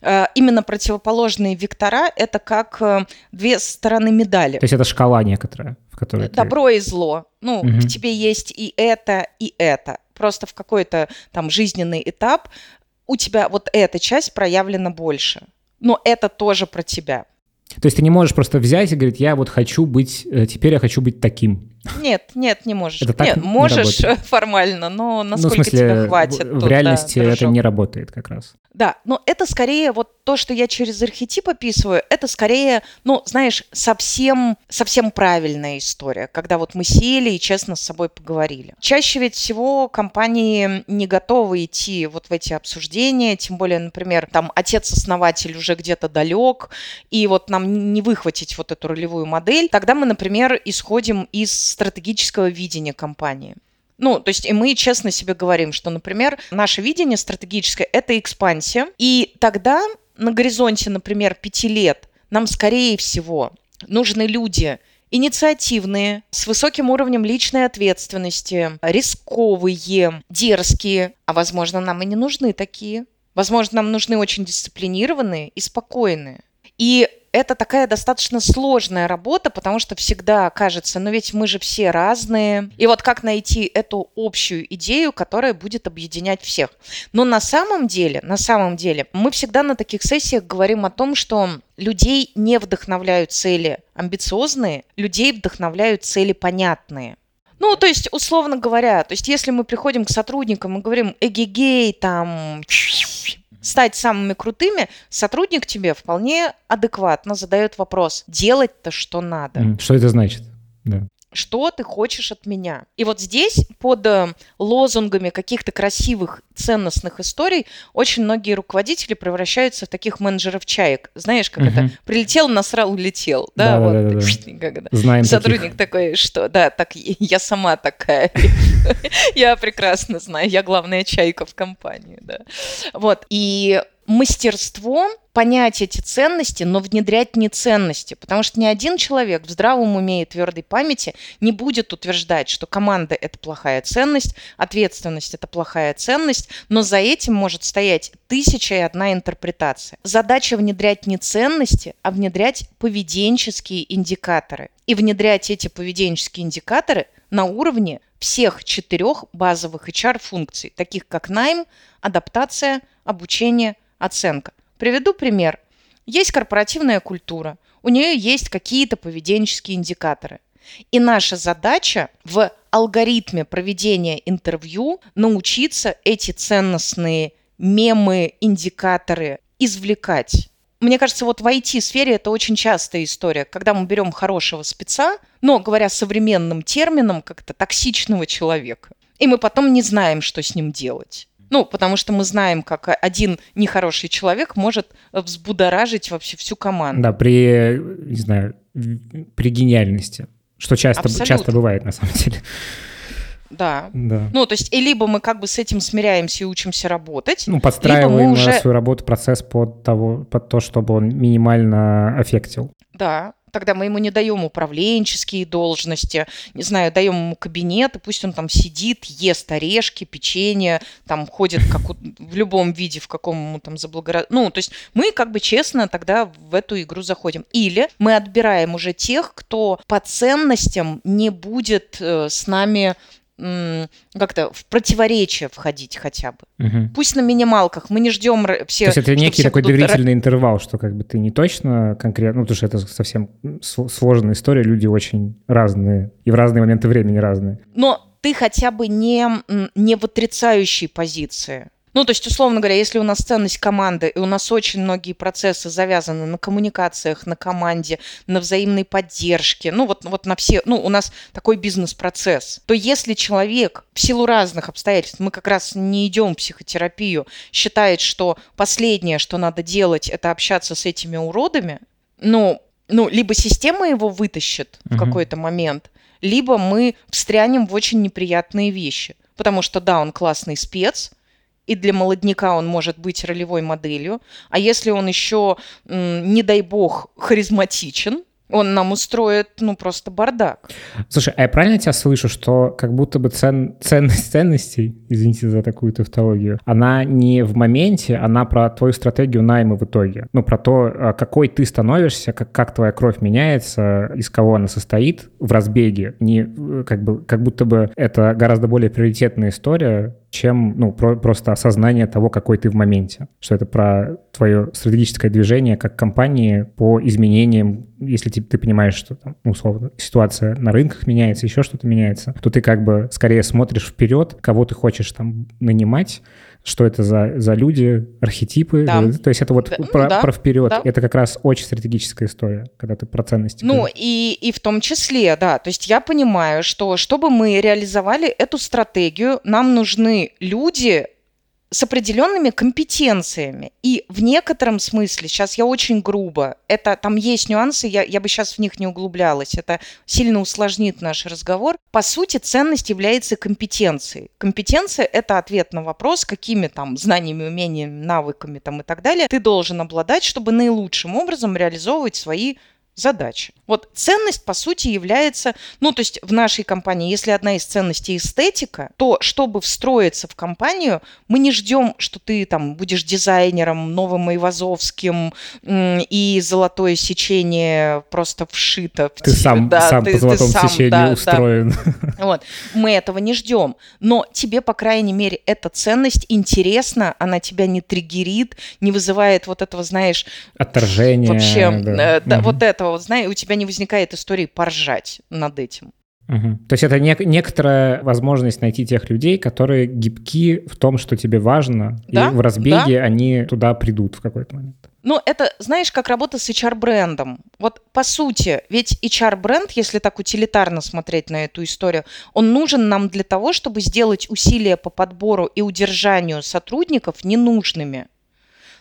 Speaker 1: э, именно противоположные вектора — это как э, две стороны медали.
Speaker 2: То есть это шкала некоторая, в которой
Speaker 1: Добро ты... и зло. Ну, угу. в тебе есть и это, и это. Просто в какой-то там жизненный этап у тебя вот эта часть проявлена больше. Но это тоже про тебя.
Speaker 2: То есть ты не можешь просто взять и говорить, я вот хочу быть, э, теперь я хочу быть таким.
Speaker 1: Нет, нет, не можешь. Это так нет, не можешь работает. формально, но насколько ну, в смысле,
Speaker 2: тебе
Speaker 1: хватит.
Speaker 2: В, тут, в реальности да, это не работает как раз.
Speaker 1: Да, но это скорее вот то, что я через архетип описываю, это скорее, ну, знаешь, совсем, совсем правильная история, когда вот мы сели и честно с собой поговорили. Чаще ведь всего компании не готовы идти вот в эти обсуждения, тем более, например, там отец-основатель уже где-то далек, и вот нам не выхватить вот эту ролевую модель, тогда мы, например, исходим из стратегического видения компании. Ну, то есть и мы честно себе говорим, что, например, наше видение стратегическое – это экспансия, и тогда на горизонте, например, пяти лет нам, скорее всего, нужны люди инициативные, с высоким уровнем личной ответственности, рисковые, дерзкие, а, возможно, нам и не нужны такие. Возможно, нам нужны очень дисциплинированные и спокойные. И это такая достаточно сложная работа, потому что всегда кажется, ну ведь мы же все разные. И вот как найти эту общую идею, которая будет объединять всех. Но на самом деле, на самом деле, мы всегда на таких сессиях говорим о том, что людей не вдохновляют цели амбициозные, людей вдохновляют цели понятные. Ну, то есть, условно говоря, то есть, если мы приходим к сотрудникам и говорим, эгегей, там, стать самыми крутыми, сотрудник тебе вполне адекватно задает вопрос, делать-то что надо.
Speaker 2: Что это значит? Да
Speaker 1: что ты хочешь от меня. И вот здесь под э, лозунгами каких-то красивых, ценностных историй очень многие руководители превращаются в таких менеджеров чаек. Знаешь, как угу. это? Прилетел, насрал, улетел. Да, да вот. Да, да, да. Это? Знаем Сотрудник таких. такой, что да, так я сама такая. *laughs* Я прекрасно знаю, я главная чайка в компании, да. Вот. И мастерство понять эти ценности, но внедрять не ценности. Потому что ни один человек в здравом уме и твердой памяти не будет утверждать, что команда – это плохая ценность, ответственность – это плохая ценность, но за этим может стоять тысяча и одна интерпретация. Задача внедрять не ценности, а внедрять поведенческие индикаторы. И внедрять эти поведенческие индикаторы на уровне всех четырех базовых HR-функций, таких как найм, адаптация, обучение, оценка. Приведу пример. Есть корпоративная культура, у нее есть какие-то поведенческие индикаторы. И наша задача в алгоритме проведения интервью научиться эти ценностные мемы, индикаторы извлекать. Мне кажется, вот в IT-сфере это очень частая история, когда мы берем хорошего спеца, но, говоря современным термином, как-то токсичного человека, и мы потом не знаем, что с ним делать. Ну, потому что мы знаем, как один нехороший человек может взбудоражить вообще всю команду.
Speaker 2: Да, при, не знаю, при гениальности, что часто, часто бывает на самом деле.
Speaker 1: Да. да. Ну, то есть, и либо мы как бы с этим смиряемся и учимся работать.
Speaker 2: Ну, подстраиваем уже... свою работу, процесс под, того, под то, чтобы он минимально аффектил.
Speaker 1: Да, тогда мы ему не даем управленческие должности, не знаю, даем ему кабинет, и пусть он там сидит, ест орешки, печенье, там ходит как в любом виде, в каком ему там заблагород... Ну, то есть мы как бы честно тогда в эту игру заходим. Или мы отбираем уже тех, кто по ценностям не будет э, с нами как-то в противоречие входить хотя бы. Угу. Пусть на минималках, мы не ждем все...
Speaker 2: То есть это некий такой будут... доверительный интервал, что как бы ты не точно конкретно, ну, потому что это совсем сложная история, люди очень разные, и в разные моменты времени разные.
Speaker 1: Но ты хотя бы не, не в отрицающей позиции. Ну, то есть, условно говоря, если у нас ценность команды, и у нас очень многие процессы завязаны на коммуникациях, на команде, на взаимной поддержке, ну, вот, вот на все, ну, у нас такой бизнес-процесс, то если человек в силу разных обстоятельств, мы как раз не идем в психотерапию, считает, что последнее, что надо делать, это общаться с этими уродами, ну, ну, либо система его вытащит uh-huh. в какой-то момент, либо мы встрянем в очень неприятные вещи. Потому что, да, он классный спец, и для молодняка он может быть ролевой моделью. А если он еще, не дай бог, харизматичен, он нам устроит, ну, просто бардак.
Speaker 2: Слушай, а я правильно тебя слышу, что как будто бы цен, ценность ценностей, извините за такую тавтологию, она не в моменте, она про твою стратегию найма в итоге. Ну, про то, а, какой ты становишься, как, как твоя кровь меняется, из кого она состоит в разбеге. Не, э, как, бы, как будто бы это гораздо более приоритетная история, чем ну, про, просто осознание того, какой ты в моменте. Что это про твое стратегическое движение как компании по изменениям, если ты, ты понимаешь, что там, условно, ситуация на рынках меняется, еще что-то меняется, то ты как бы скорее смотришь вперед, кого ты хочешь там нанимать, что это за, за люди, архетипы. Да. То есть это вот да, про, да, про вперед. Да. Это как раз очень стратегическая история, когда ты про ценности.
Speaker 1: Ну и, и в том числе, да. То есть я понимаю, что чтобы мы реализовали эту стратегию, нам нужны люди, с определенными компетенциями. И в некотором смысле, сейчас я очень грубо, это там есть нюансы, я, я бы сейчас в них не углублялась, это сильно усложнит наш разговор. По сути, ценность является компетенцией. Компетенция – это ответ на вопрос, какими там знаниями, умениями, навыками там и так далее ты должен обладать, чтобы наилучшим образом реализовывать свои задачи. Вот ценность, по сути, является, ну, то есть в нашей компании, если одна из ценностей эстетика, то чтобы встроиться в компанию, мы не ждем, что ты там будешь дизайнером, новым Айвазовским, и золотое сечение просто вшито.
Speaker 2: Ты в сам, да, сам ты, по золотому ты сам, сечению да, устроен.
Speaker 1: Да. Вот. Мы этого не ждем. Но тебе, по крайней мере, эта ценность интересна, она тебя не триггерит, не вызывает вот этого, знаешь...
Speaker 2: Отторжение.
Speaker 1: Вообще, да. Э, да, угу. вот этого, вот, знаешь, у тебя тебя не возникает истории поржать над этим.
Speaker 2: Угу. То есть это не, некоторая возможность найти тех людей, которые гибки в том, что тебе важно, да? и в разбеге да? они туда придут в какой-то момент.
Speaker 1: Ну, это, знаешь, как работа с HR-брендом. Вот по сути, ведь HR-бренд, если так утилитарно смотреть на эту историю, он нужен нам для того, чтобы сделать усилия по подбору и удержанию сотрудников ненужными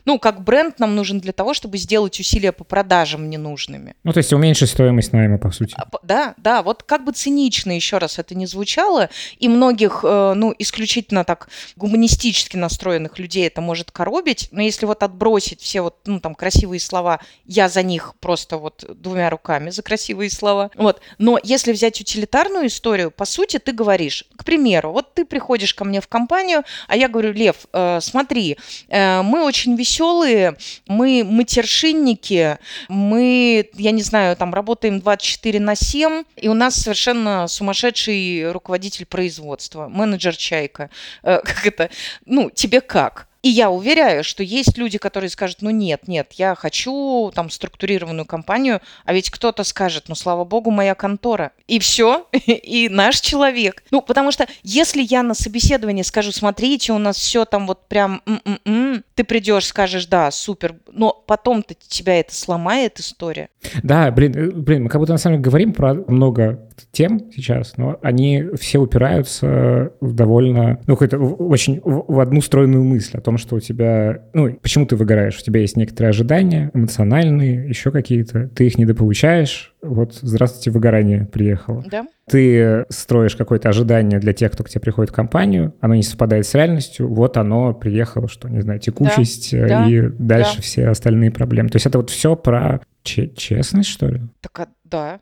Speaker 1: ну, как бренд нам нужен для того, чтобы сделать усилия по продажам ненужными.
Speaker 2: Ну, то есть уменьшить стоимость найма, по сути. А,
Speaker 1: да, да, вот как бы цинично еще раз это не звучало, и многих, э, ну, исключительно так гуманистически настроенных людей это может коробить, но если вот отбросить все вот, ну, там, красивые слова, я за них просто вот двумя руками за красивые слова, вот, но если взять утилитарную историю, по сути, ты говоришь, к примеру, вот ты приходишь ко мне в компанию, а я говорю, Лев, э, смотри, э, мы очень веселые, веселые, мы матершинники, мы, я не знаю, там работаем 24 на 7, и у нас совершенно сумасшедший руководитель производства, менеджер Чайка. Э, как это? Ну, тебе как? И я уверяю, что есть люди, которые скажут, ну нет, нет, я хочу там структурированную компанию, а ведь кто-то скажет, ну слава богу, моя контора. И все, *laughs* и наш человек. Ну, потому что если я на собеседовании скажу, смотрите, у нас все там вот прям, м-м-м", ты придешь, скажешь, да, супер, но потом-то тебя это сломает история.
Speaker 2: Да, блин, э, блин, мы как будто на самом деле говорим про много тем сейчас, но они все упираются в довольно, ну, какой-то очень в одну стройную мысль о том, что у тебя, ну, почему ты выгораешь? У тебя есть некоторые ожидания, эмоциональные, еще какие-то, ты их недополучаешь, вот, здравствуйте, выгорание приехало.
Speaker 1: Да.
Speaker 2: Ты строишь какое-то ожидание для тех, кто к тебе приходит в компанию, оно не совпадает с реальностью, вот оно приехало, что, не знаю, текучесть да, и да, дальше да. все остальные проблемы. То есть это вот все про честность, что ли?
Speaker 1: Так, а, да,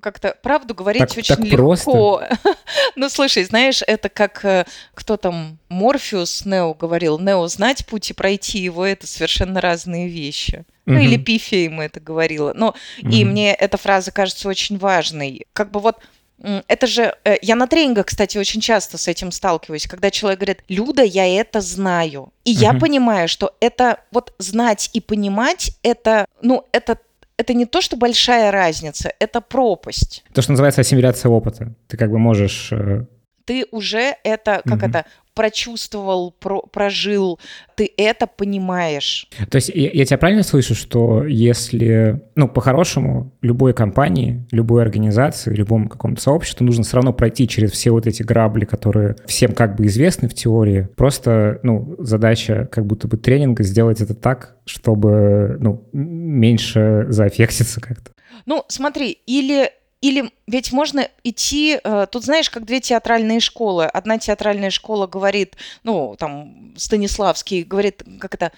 Speaker 1: как-то правду говорить так, очень так легко. *laughs* ну, слушай, знаешь, это как э, кто там, Морфеус Нео говорил, Нео знать путь и пройти его, это совершенно разные вещи. Ну, или Пифия ему это говорила. Но и мне эта фраза кажется очень важной. Как бы вот это же, э, я на тренингах, кстати, очень часто с этим сталкиваюсь, когда человек говорит, Люда, я это знаю. И uh-huh. я понимаю, что это вот знать и понимать, это, ну, это это не то, что большая разница, это пропасть.
Speaker 2: То, что называется ассимиляция опыта. Ты как бы можешь... Э,
Speaker 1: Ты уже это, как угу. это, прочувствовал, про, прожил, ты это понимаешь.
Speaker 2: То есть я, я тебя правильно слышу, что если, ну, по-хорошему, любой компании, любой организации, любому какому-то сообществу нужно все равно пройти через все вот эти грабли, которые всем как бы известны в теории. Просто, ну, задача как будто бы тренинга сделать это так, чтобы, ну, меньше заэффектиться как-то.
Speaker 1: Ну, смотри, или или ведь можно идти, э, тут знаешь, как две театральные школы. Одна театральная школа говорит, ну, там, Станиславский говорит, как это,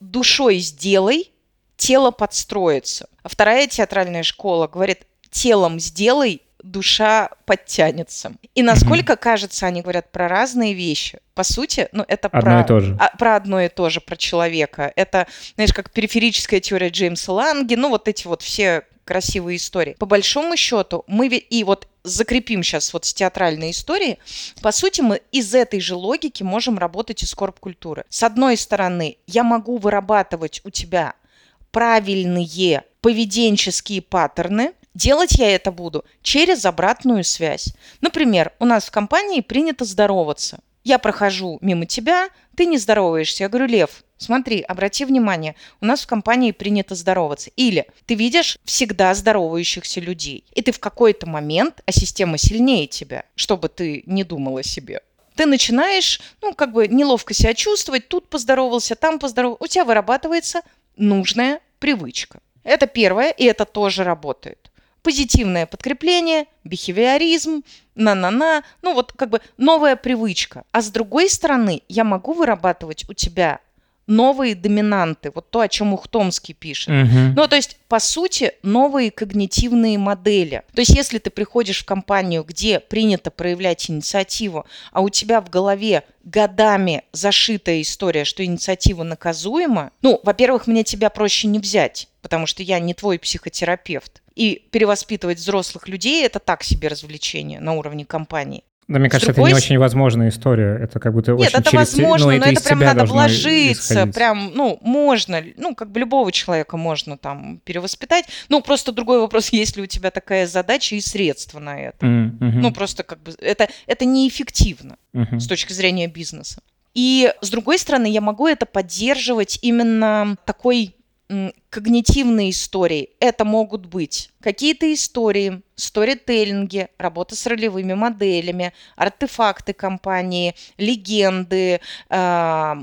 Speaker 1: душой сделай, тело подстроится. А вторая театральная школа говорит, телом сделай, душа подтянется. И насколько, mm-hmm. кажется, они говорят про разные вещи. По сути, ну, это
Speaker 2: одно
Speaker 1: про,
Speaker 2: и то же.
Speaker 1: А, про одно и то же, про человека. Это, знаешь, как периферическая теория Джеймса Ланги, ну, вот эти вот все красивые истории. По большому счету, мы и вот закрепим сейчас вот с театральной историей, по сути, мы из этой же логики можем работать из корп-культуры. С одной стороны, я могу вырабатывать у тебя правильные поведенческие паттерны, Делать я это буду через обратную связь. Например, у нас в компании принято здороваться. Я прохожу мимо тебя, ты не здороваешься. Я говорю, Лев, смотри, обрати внимание, у нас в компании принято здороваться. Или ты видишь всегда здоровающихся людей, и ты в какой-то момент, а система сильнее тебя, чтобы ты не думал о себе. Ты начинаешь, ну, как бы неловко себя чувствовать, тут поздоровался, там поздоровался. У тебя вырабатывается нужная привычка. Это первое, и это тоже работает позитивное подкрепление, бихевиоризм, на-на-на, ну вот как бы новая привычка. А с другой стороны, я могу вырабатывать у тебя новые доминанты, вот то, о чем Ухтомский пишет. Угу. Ну, то есть, по сути, новые когнитивные модели. То есть, если ты приходишь в компанию, где принято проявлять инициативу, а у тебя в голове годами зашитая история, что инициатива наказуема, ну, во-первых, мне тебя проще не взять, потому что я не твой психотерапевт. И перевоспитывать взрослых людей – это так себе развлечение на уровне компании.
Speaker 2: Да, мне кажется, другой... это не очень возможная история. Это как будто
Speaker 1: Нет,
Speaker 2: очень
Speaker 1: это
Speaker 2: через...
Speaker 1: возможно,
Speaker 2: ну,
Speaker 1: но это, это прям надо вложиться.
Speaker 2: Исходить.
Speaker 1: Прям, ну, можно, ну, как бы любого человека можно там перевоспитать. Ну, просто другой вопрос, *laughs* есть ли у тебя такая задача и средства на это.
Speaker 2: Mm-hmm.
Speaker 1: Ну, просто как бы это, это неэффективно mm-hmm. с точки зрения бизнеса. И с другой стороны, я могу это поддерживать именно такой когнитивные истории. Это могут быть какие-то истории, сторителлинги, работа с ролевыми моделями, артефакты компании, легенды, э,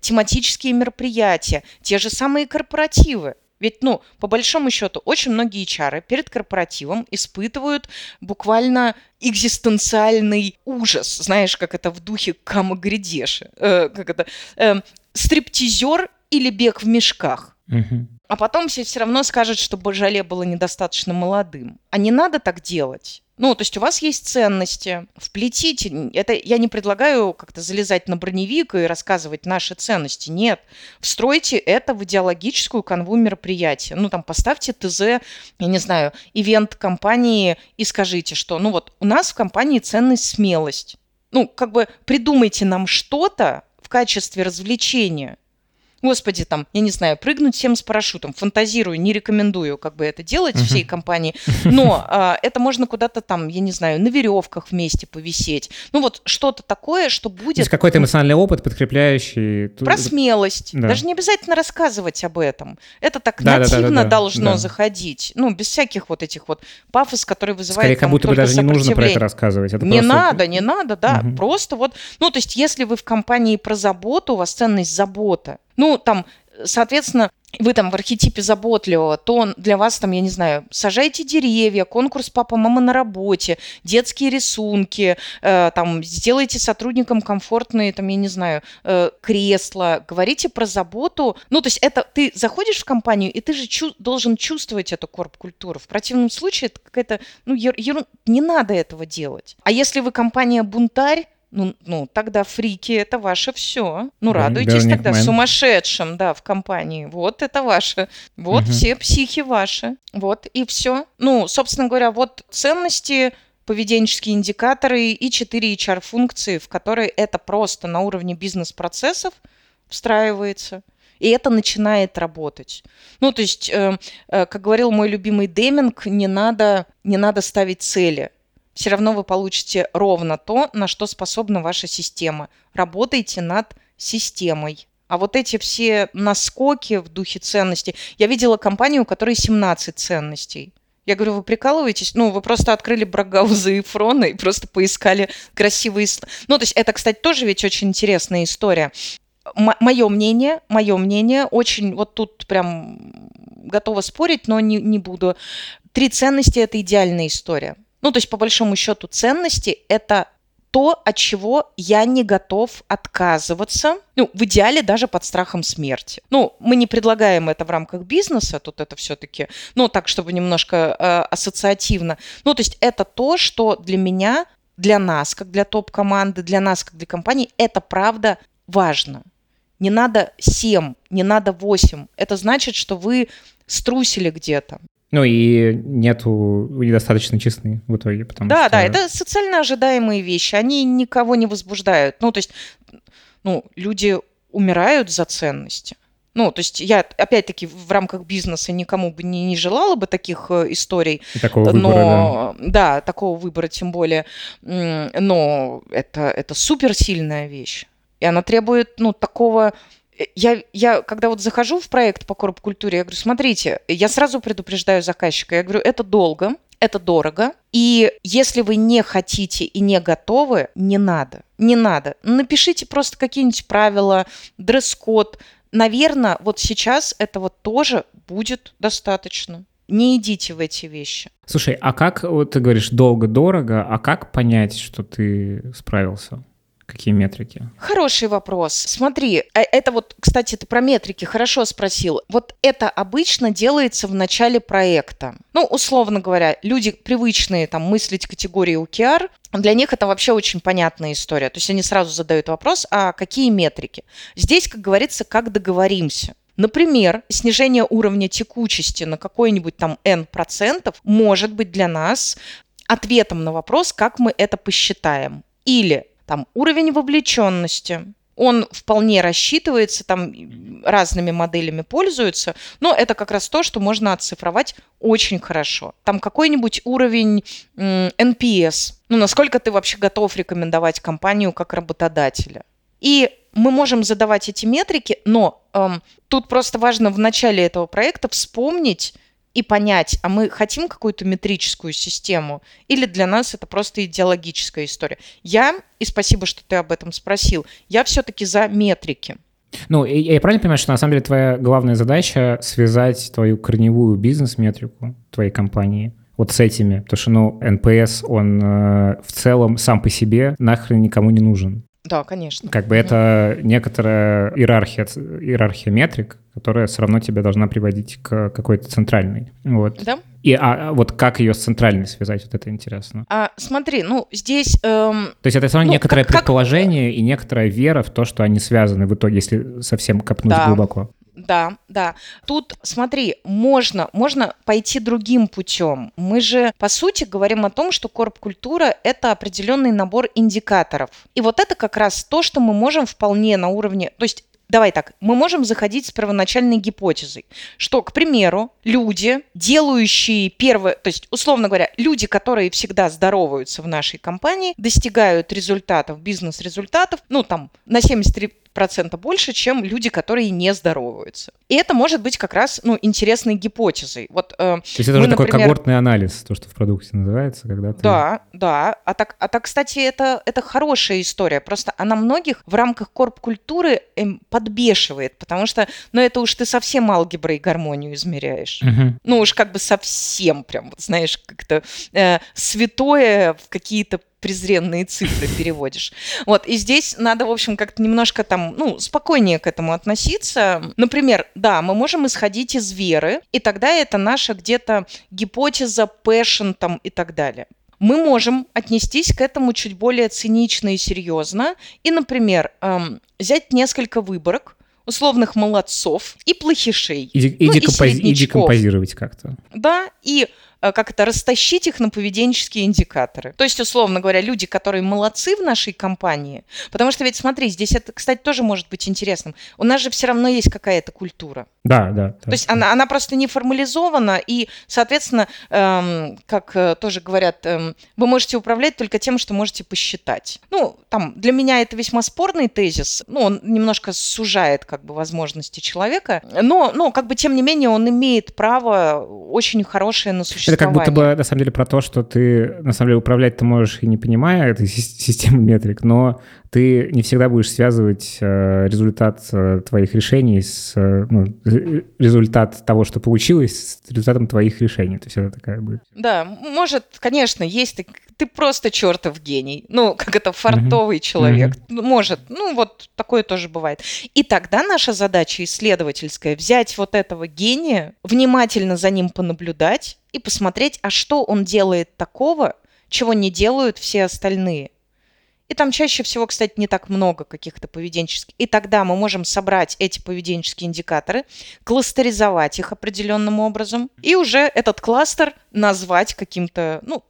Speaker 1: тематические мероприятия, те же самые корпоративы. Ведь, ну, по большому счету, очень многие HR перед корпоративом испытывают буквально экзистенциальный ужас. Знаешь, как это в духе Камагридеши. Э, как это? Э, стриптизер или бег в мешках.
Speaker 2: Угу.
Speaker 1: А потом все все равно скажут, что Божале было недостаточно молодым. А не надо так делать. Ну, то есть у вас есть ценности, вплетите. Это я не предлагаю как-то залезать на броневик и рассказывать наши ценности. Нет. Встройте это в идеологическую канву мероприятия. Ну, там, поставьте ТЗ, я не знаю, ивент компании и скажите, что, ну вот, у нас в компании ценность смелость. Ну, как бы придумайте нам что-то в качестве развлечения, Господи, там, я не знаю, прыгнуть всем с парашютом. Фантазирую, не рекомендую как бы это делать uh-huh. всей компании. Но а, это можно куда-то там, я не знаю, на веревках вместе повисеть. Ну вот что-то такое, что будет... То есть
Speaker 2: какой-то эмоциональный опыт, подкрепляющий...
Speaker 1: Про смелость. Да. Даже не обязательно рассказывать об этом. Это так да, нативно да, да, да, должно да. заходить. Ну, без всяких вот этих вот пафос, который вызывает
Speaker 2: Скорее, как будто бы даже не нужно про это рассказывать. Это
Speaker 1: не
Speaker 2: просто...
Speaker 1: надо, не надо, да. Угу. Просто вот... Ну, то есть если вы в компании про заботу, у вас ценность забота, ну, там, соответственно, вы там в архетипе заботливого, то для вас там, я не знаю, сажайте деревья, конкурс папа-мама на работе, детские рисунки, э, там, сделайте сотрудникам комфортные, там, я не знаю, э, кресла, говорите про заботу. Ну, то есть это ты заходишь в компанию, и ты же чу- должен чувствовать эту корп-культуру. В противном случае это какая-то, ну, ер- ерун... не надо этого делать. А если вы компания-бунтарь, ну, ну, тогда фрики это ваше все. Ну, радуйтесь Burning тогда Man. сумасшедшим, да, в компании. Вот это ваше. Вот угу. все психи ваши. Вот и все. Ну, собственно говоря, вот ценности поведенческие индикаторы и 4 HR-функции, в которые это просто на уровне бизнес-процессов встраивается. И это начинает работать. Ну, то есть, э, э, как говорил мой любимый Деминг, не надо, не надо ставить цели все равно вы получите ровно то, на что способна ваша система. Работайте над системой. А вот эти все наскоки в духе ценностей. Я видела компанию, у которой 17 ценностей. Я говорю, вы прикалываетесь? Ну, вы просто открыли Брагауза и Фрона и просто поискали красивые... Ну, то есть это, кстати, тоже ведь очень интересная история. Мое мнение, мое мнение, очень вот тут прям готова спорить, но не, не буду. Три ценности – это идеальная история. Ну, то есть, по большому счету, ценности – это то, от чего я не готов отказываться, ну, в идеале даже под страхом смерти. Ну, мы не предлагаем это в рамках бизнеса, тут это все-таки, ну, так, чтобы немножко э, ассоциативно. Ну, то есть это то, что для меня, для нас, как для топ-команды, для нас, как для компании, это правда важно. Не надо 7, не надо 8. Это значит, что вы струсили где-то.
Speaker 2: Ну и нету, недостаточно честны в итоге, потому
Speaker 1: да,
Speaker 2: что...
Speaker 1: Да, это социально ожидаемые вещи, они никого не возбуждают. Ну, то есть, ну, люди умирают за ценности. Ну, то есть я, опять-таки, в рамках бизнеса никому бы не, не желала бы таких э, историй.
Speaker 2: И такого выбора,
Speaker 1: но, да. да, такого выбора тем более. Но это, это суперсильная вещь. И она требует, ну, такого я, я, когда вот захожу в проект по корп-культуре, я говорю, смотрите, я сразу предупреждаю заказчика, я говорю, это долго, это дорого, и если вы не хотите и не готовы, не надо, не надо. Напишите просто какие-нибудь правила, дресс-код. Наверное, вот сейчас этого тоже будет достаточно. Не идите в эти вещи.
Speaker 2: Слушай, а как, вот ты говоришь, долго-дорого, а как понять, что ты справился? Какие метрики?
Speaker 1: Хороший вопрос. Смотри, э, это вот, кстати, ты про метрики хорошо спросил. Вот это обычно делается в начале проекта. Ну, условно говоря, люди привычные там мыслить категории OKR, для них это вообще очень понятная история. То есть они сразу задают вопрос, а какие метрики? Здесь, как говорится, как договоримся. Например, снижение уровня текучести на какой-нибудь там N процентов может быть для нас ответом на вопрос, как мы это посчитаем. Или там уровень вовлеченности, он вполне рассчитывается, там разными моделями пользуются, но это как раз то, что можно оцифровать очень хорошо. Там какой-нибудь уровень NPS, ну, насколько ты вообще готов рекомендовать компанию как работодателя. И мы можем задавать эти метрики, но эм, тут просто важно в начале этого проекта вспомнить, и понять, а мы хотим какую-то метрическую систему, или для нас это просто идеологическая история. Я, и спасибо, что ты об этом спросил, я все-таки за метрики.
Speaker 2: Ну, я, я правильно понимаю, что на самом деле твоя главная задача связать твою корневую бизнес-метрику твоей компании вот с этими, потому что, ну, NPS, он э, в целом сам по себе нахрен никому не нужен.
Speaker 1: Да, конечно.
Speaker 2: Как бы это некоторая иерархия, иерархия метрик, которая все равно тебе должна приводить к какой-то центральной. Вот.
Speaker 1: Да.
Speaker 2: И а, а вот как ее с центральной связать, вот это интересно.
Speaker 1: А, смотри, ну здесь... Эм,
Speaker 2: то есть это все равно ну, некоторое как, предположение как... и некоторая вера в то, что они связаны в итоге, если совсем копнуть да. глубоко.
Speaker 1: Да, да. Тут, смотри, можно, можно пойти другим путем. Мы же, по сути, говорим о том, что корп-культура – это определенный набор индикаторов. И вот это как раз то, что мы можем вполне на уровне... То есть Давай так, мы можем заходить с первоначальной гипотезой, что, к примеру, люди, делающие первое, то есть, условно говоря, люди, которые всегда здороваются в нашей компании, достигают результатов, бизнес-результатов, ну, там, на 73 процента больше, чем люди, которые не здороваются. И это может быть как раз ну, интересной гипотезой. Вот,
Speaker 2: э, то есть это мы, же например... такой когортный анализ, то, что в продукте называется, когда ты...
Speaker 1: Да, да. А так, а так кстати, это, это хорошая история. Просто она многих в рамках корп-культуры эм, подбешивает, потому что, ну, это уж ты совсем алгеброй и гармонию измеряешь. Угу. Ну, уж как бы совсем прям, вот, знаешь, как-то э, святое в какие-то презренные цифры *laughs* переводишь. Вот, и здесь надо, в общем, как-то немножко там, ну, спокойнее к этому относиться. Например, да, мы можем исходить из веры, и тогда это наша где-то гипотеза, passion там и так далее мы можем отнестись к этому чуть более цинично и серьезно. И, например, эм, взять несколько выборок, условных молодцов и плохишей.
Speaker 2: И, и, ну, декомпози- и, и декомпозировать как-то.
Speaker 1: Да, и как это, растащить их на поведенческие индикаторы. То есть, условно говоря, люди, которые молодцы в нашей компании, потому что ведь смотри, здесь это, кстати, тоже может быть интересным. У нас же все равно есть какая-то культура.
Speaker 2: Да, да.
Speaker 1: То есть она, она просто не формализована, и, соответственно, эм, как э, тоже говорят, эм, вы можете управлять только тем, что можете посчитать. Ну, там, для меня это весьма спорный тезис, ну, он немножко сужает, как бы, возможности человека, но, но, как бы, тем не менее, он имеет право очень хорошее на существование.
Speaker 2: Это как будто бы, на самом деле, про то, что ты, на самом деле, управлять ты можешь и не понимая этой системы метрик, но ты не всегда будешь связывать э, результат э, твоих решений с э, ну, результат того, что получилось, с результатом твоих решений. То есть это такая будет.
Speaker 1: Да, может, конечно, есть ты, ты просто чертов гений. Ну, как это фартовый mm-hmm. человек. Mm-hmm. Может, ну вот такое тоже бывает. И тогда наша задача исследовательская взять вот этого гения, внимательно за ним понаблюдать и посмотреть, а что он делает такого, чего не делают все остальные. И там чаще всего, кстати, не так много каких-то поведенческих. И тогда мы можем собрать эти поведенческие индикаторы, кластеризовать их определенным образом, и уже этот кластер назвать каким-то, ну,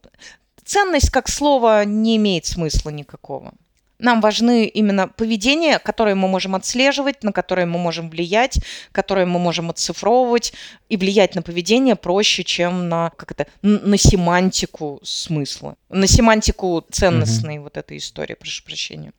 Speaker 1: ценность как слово не имеет смысла никакого. Нам важны именно поведения, которые мы можем отслеживать, на которые мы можем влиять, которые мы можем оцифровывать. И влиять на поведение проще, чем на, как это, на семантику смысла, на семантику ценностной угу. вот этой истории, прошу прощения.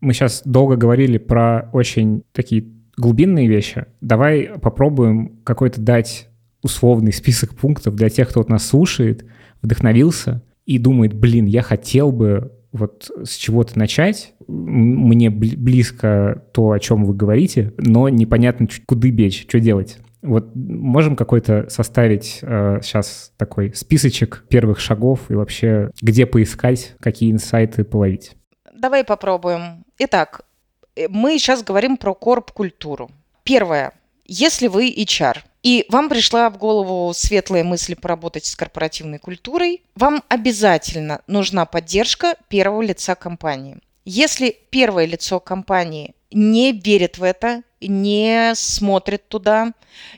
Speaker 2: Мы сейчас долго говорили про очень такие глубинные вещи. Давай попробуем какой-то дать условный список пунктов для тех, кто вот нас слушает – вдохновился и думает, блин, я хотел бы вот с чего-то начать, мне близко то, о чем вы говорите, но непонятно, куда бечь, что делать. Вот можем какой-то составить э, сейчас такой списочек первых шагов и вообще где поискать, какие инсайты половить?
Speaker 1: Давай попробуем. Итак, э, мы сейчас говорим про корп-культуру. Первое. Если вы HR, и вам пришла в голову светлая мысль поработать с корпоративной культурой, вам обязательно нужна поддержка первого лица компании. Если первое лицо компании не верит в это, не смотрит туда,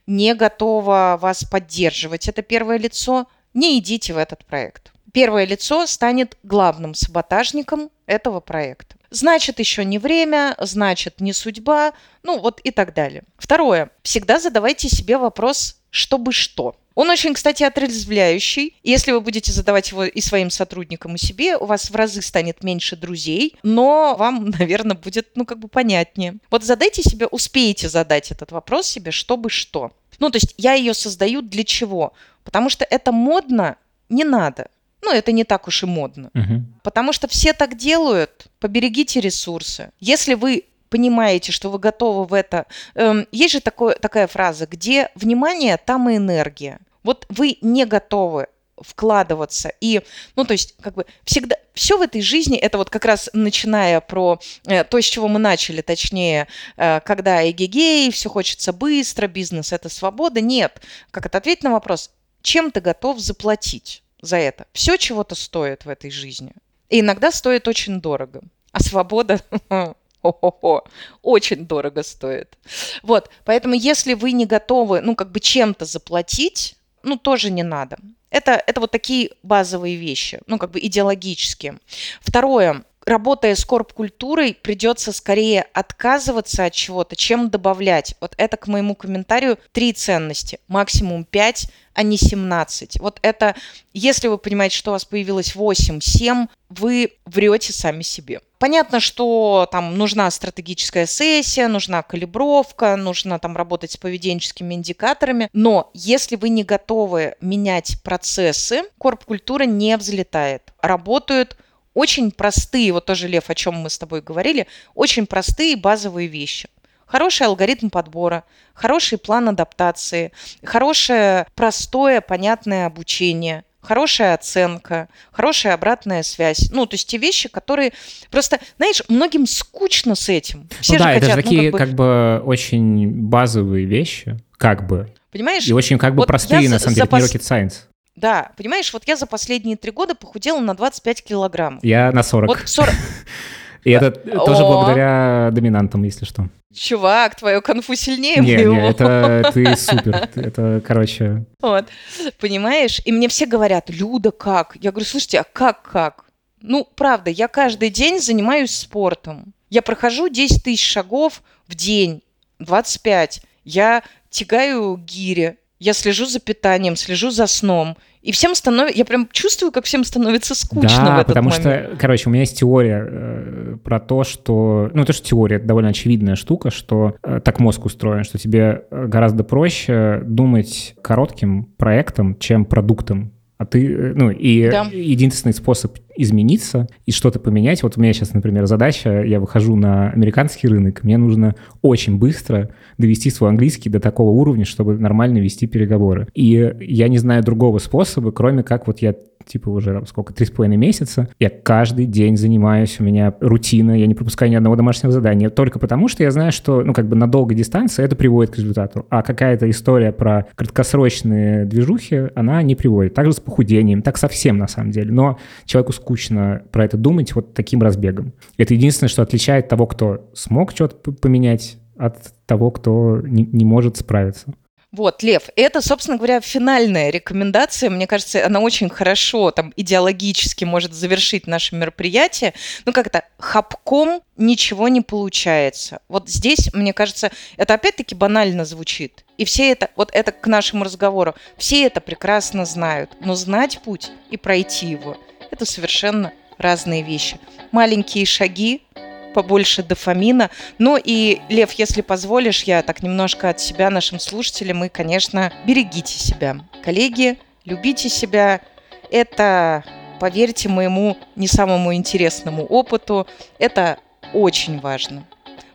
Speaker 1: не готово вас поддерживать, это первое лицо, не идите в этот проект. Первое лицо станет главным саботажником этого проекта. Значит, еще не время, значит, не судьба, ну вот и так далее. Второе. Всегда задавайте себе вопрос «чтобы что?». Он очень, кстати, отрезвляющий. Если вы будете задавать его и своим сотрудникам, и себе, у вас в разы станет меньше друзей, но вам, *laughs* наверное, будет, ну, как бы понятнее. Вот задайте себе, успеете задать этот вопрос себе, чтобы что. Ну, то есть я ее создаю для чего? Потому что это модно, не надо ну, это не так уж и модно. Угу. Потому что все так делают. Поберегите ресурсы. Если вы понимаете, что вы готовы в это... Эм, есть же такое, такая фраза, где внимание, там и энергия. Вот вы не готовы вкладываться. И, ну, то есть, как бы всегда, все в этой жизни, это вот как раз начиная про э, то, с чего мы начали, точнее, э, когда эгегей, все хочется быстро, бизнес – это свобода. Нет. Как это ответить на вопрос, чем ты готов заплатить? За это. Все чего-то стоит в этой жизни. И иногда стоит очень дорого. А свобода *laughs* очень дорого стоит. Вот, поэтому если вы не готовы, ну, как бы чем-то заплатить, ну, тоже не надо. Это, это вот такие базовые вещи, ну, как бы идеологические. Второе, работая с корп-культурой, придется скорее отказываться от чего-то, чем добавлять. Вот это к моему комментарию три ценности, максимум пять, а не 17. Вот это, если вы понимаете, что у вас появилось 8, 7, вы врете сами себе. Понятно, что там нужна стратегическая сессия, нужна калибровка, нужно там работать с поведенческими индикаторами, но если вы не готовы менять процессы, корп-культура не взлетает. Работают очень простые, вот тоже, Лев, о чем мы с тобой говорили, очень простые базовые вещи. Хороший алгоритм подбора, хороший план адаптации, хорошее, простое, понятное обучение, хорошая оценка, хорошая обратная связь. Ну, то есть те вещи, которые просто, знаешь, многим скучно с этим.
Speaker 2: Все ну, же да, хотят, это же ну, такие ну, как, бы... как бы очень базовые вещи, как бы.
Speaker 1: Понимаешь?
Speaker 2: И очень как бы вот простые, на самом деле, пос... не rocket science.
Speaker 1: Да, понимаешь, вот я за последние три года похудела на 25 килограмм.
Speaker 2: Я на 40. Вот 40... *laughs* И это тоже благодаря доминантам, если что.
Speaker 1: Чувак, твое конфу сильнее
Speaker 2: не,
Speaker 1: моего.
Speaker 2: Не, это *laughs* ты супер. Это, короче...
Speaker 1: Вот. Понимаешь? И мне все говорят, Люда, как? Я говорю, слушайте, а как, как? Ну, правда, я каждый день занимаюсь спортом. Я прохожу 10 тысяч шагов в день, 25. Я тягаю гири, я слежу за питанием, слежу за сном. И всем становится... Я прям чувствую, как всем становится скучно
Speaker 2: да,
Speaker 1: в этот
Speaker 2: потому
Speaker 1: момент.
Speaker 2: что, короче, у меня есть теория э, про то, что... Ну, то, что теория, это довольно очевидная штука, что э, так мозг устроен, что тебе э, гораздо проще думать коротким проектом, чем продуктом. А ты, э, ну, и да. единственный способ измениться и что-то поменять. Вот у меня сейчас, например, задача, я выхожу на американский рынок, мне нужно очень быстро довести свой английский до такого уровня, чтобы нормально вести переговоры. И я не знаю другого способа, кроме как вот я типа уже сколько, три с половиной месяца. Я каждый день занимаюсь, у меня рутина, я не пропускаю ни одного домашнего задания, только потому что я знаю, что, ну, как бы на долгой дистанции это приводит к результату, а какая-то история про краткосрочные движухи, она не приводит. Также с похудением, так совсем на самом деле. Но человеку скучно про это думать вот таким разбегом. Это единственное, что отличает того, кто смог что-то поменять, от того, кто не, не может справиться.
Speaker 1: Вот, Лев, это, собственно говоря, финальная рекомендация. Мне кажется, она очень хорошо там идеологически может завершить наше мероприятие. Ну, как-то хапком ничего не получается. Вот здесь, мне кажется, это опять-таки банально звучит. И все это, вот это к нашему разговору, все это прекрасно знают. Но знать путь и пройти его – это совершенно разные вещи. Маленькие шаги, побольше дофамина. Ну и, Лев, если позволишь, я так немножко от себя нашим слушателям, и, конечно, берегите себя. Коллеги, любите себя. Это, поверьте моему не самому интересному опыту, это очень важно.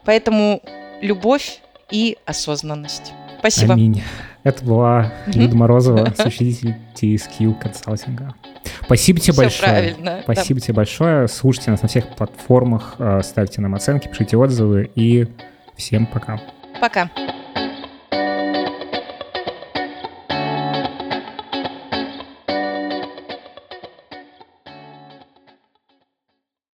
Speaker 1: Поэтому любовь и осознанность. Спасибо.
Speaker 2: Аминь. Это была Люда Морозова, соучредитель TSQ консалтинга. Спасибо тебе
Speaker 1: Все
Speaker 2: большое.
Speaker 1: правильно.
Speaker 2: Спасибо да. тебе большое. Слушайте нас на всех платформах, э, ставьте нам оценки, пишите отзывы и всем пока.
Speaker 1: Пока.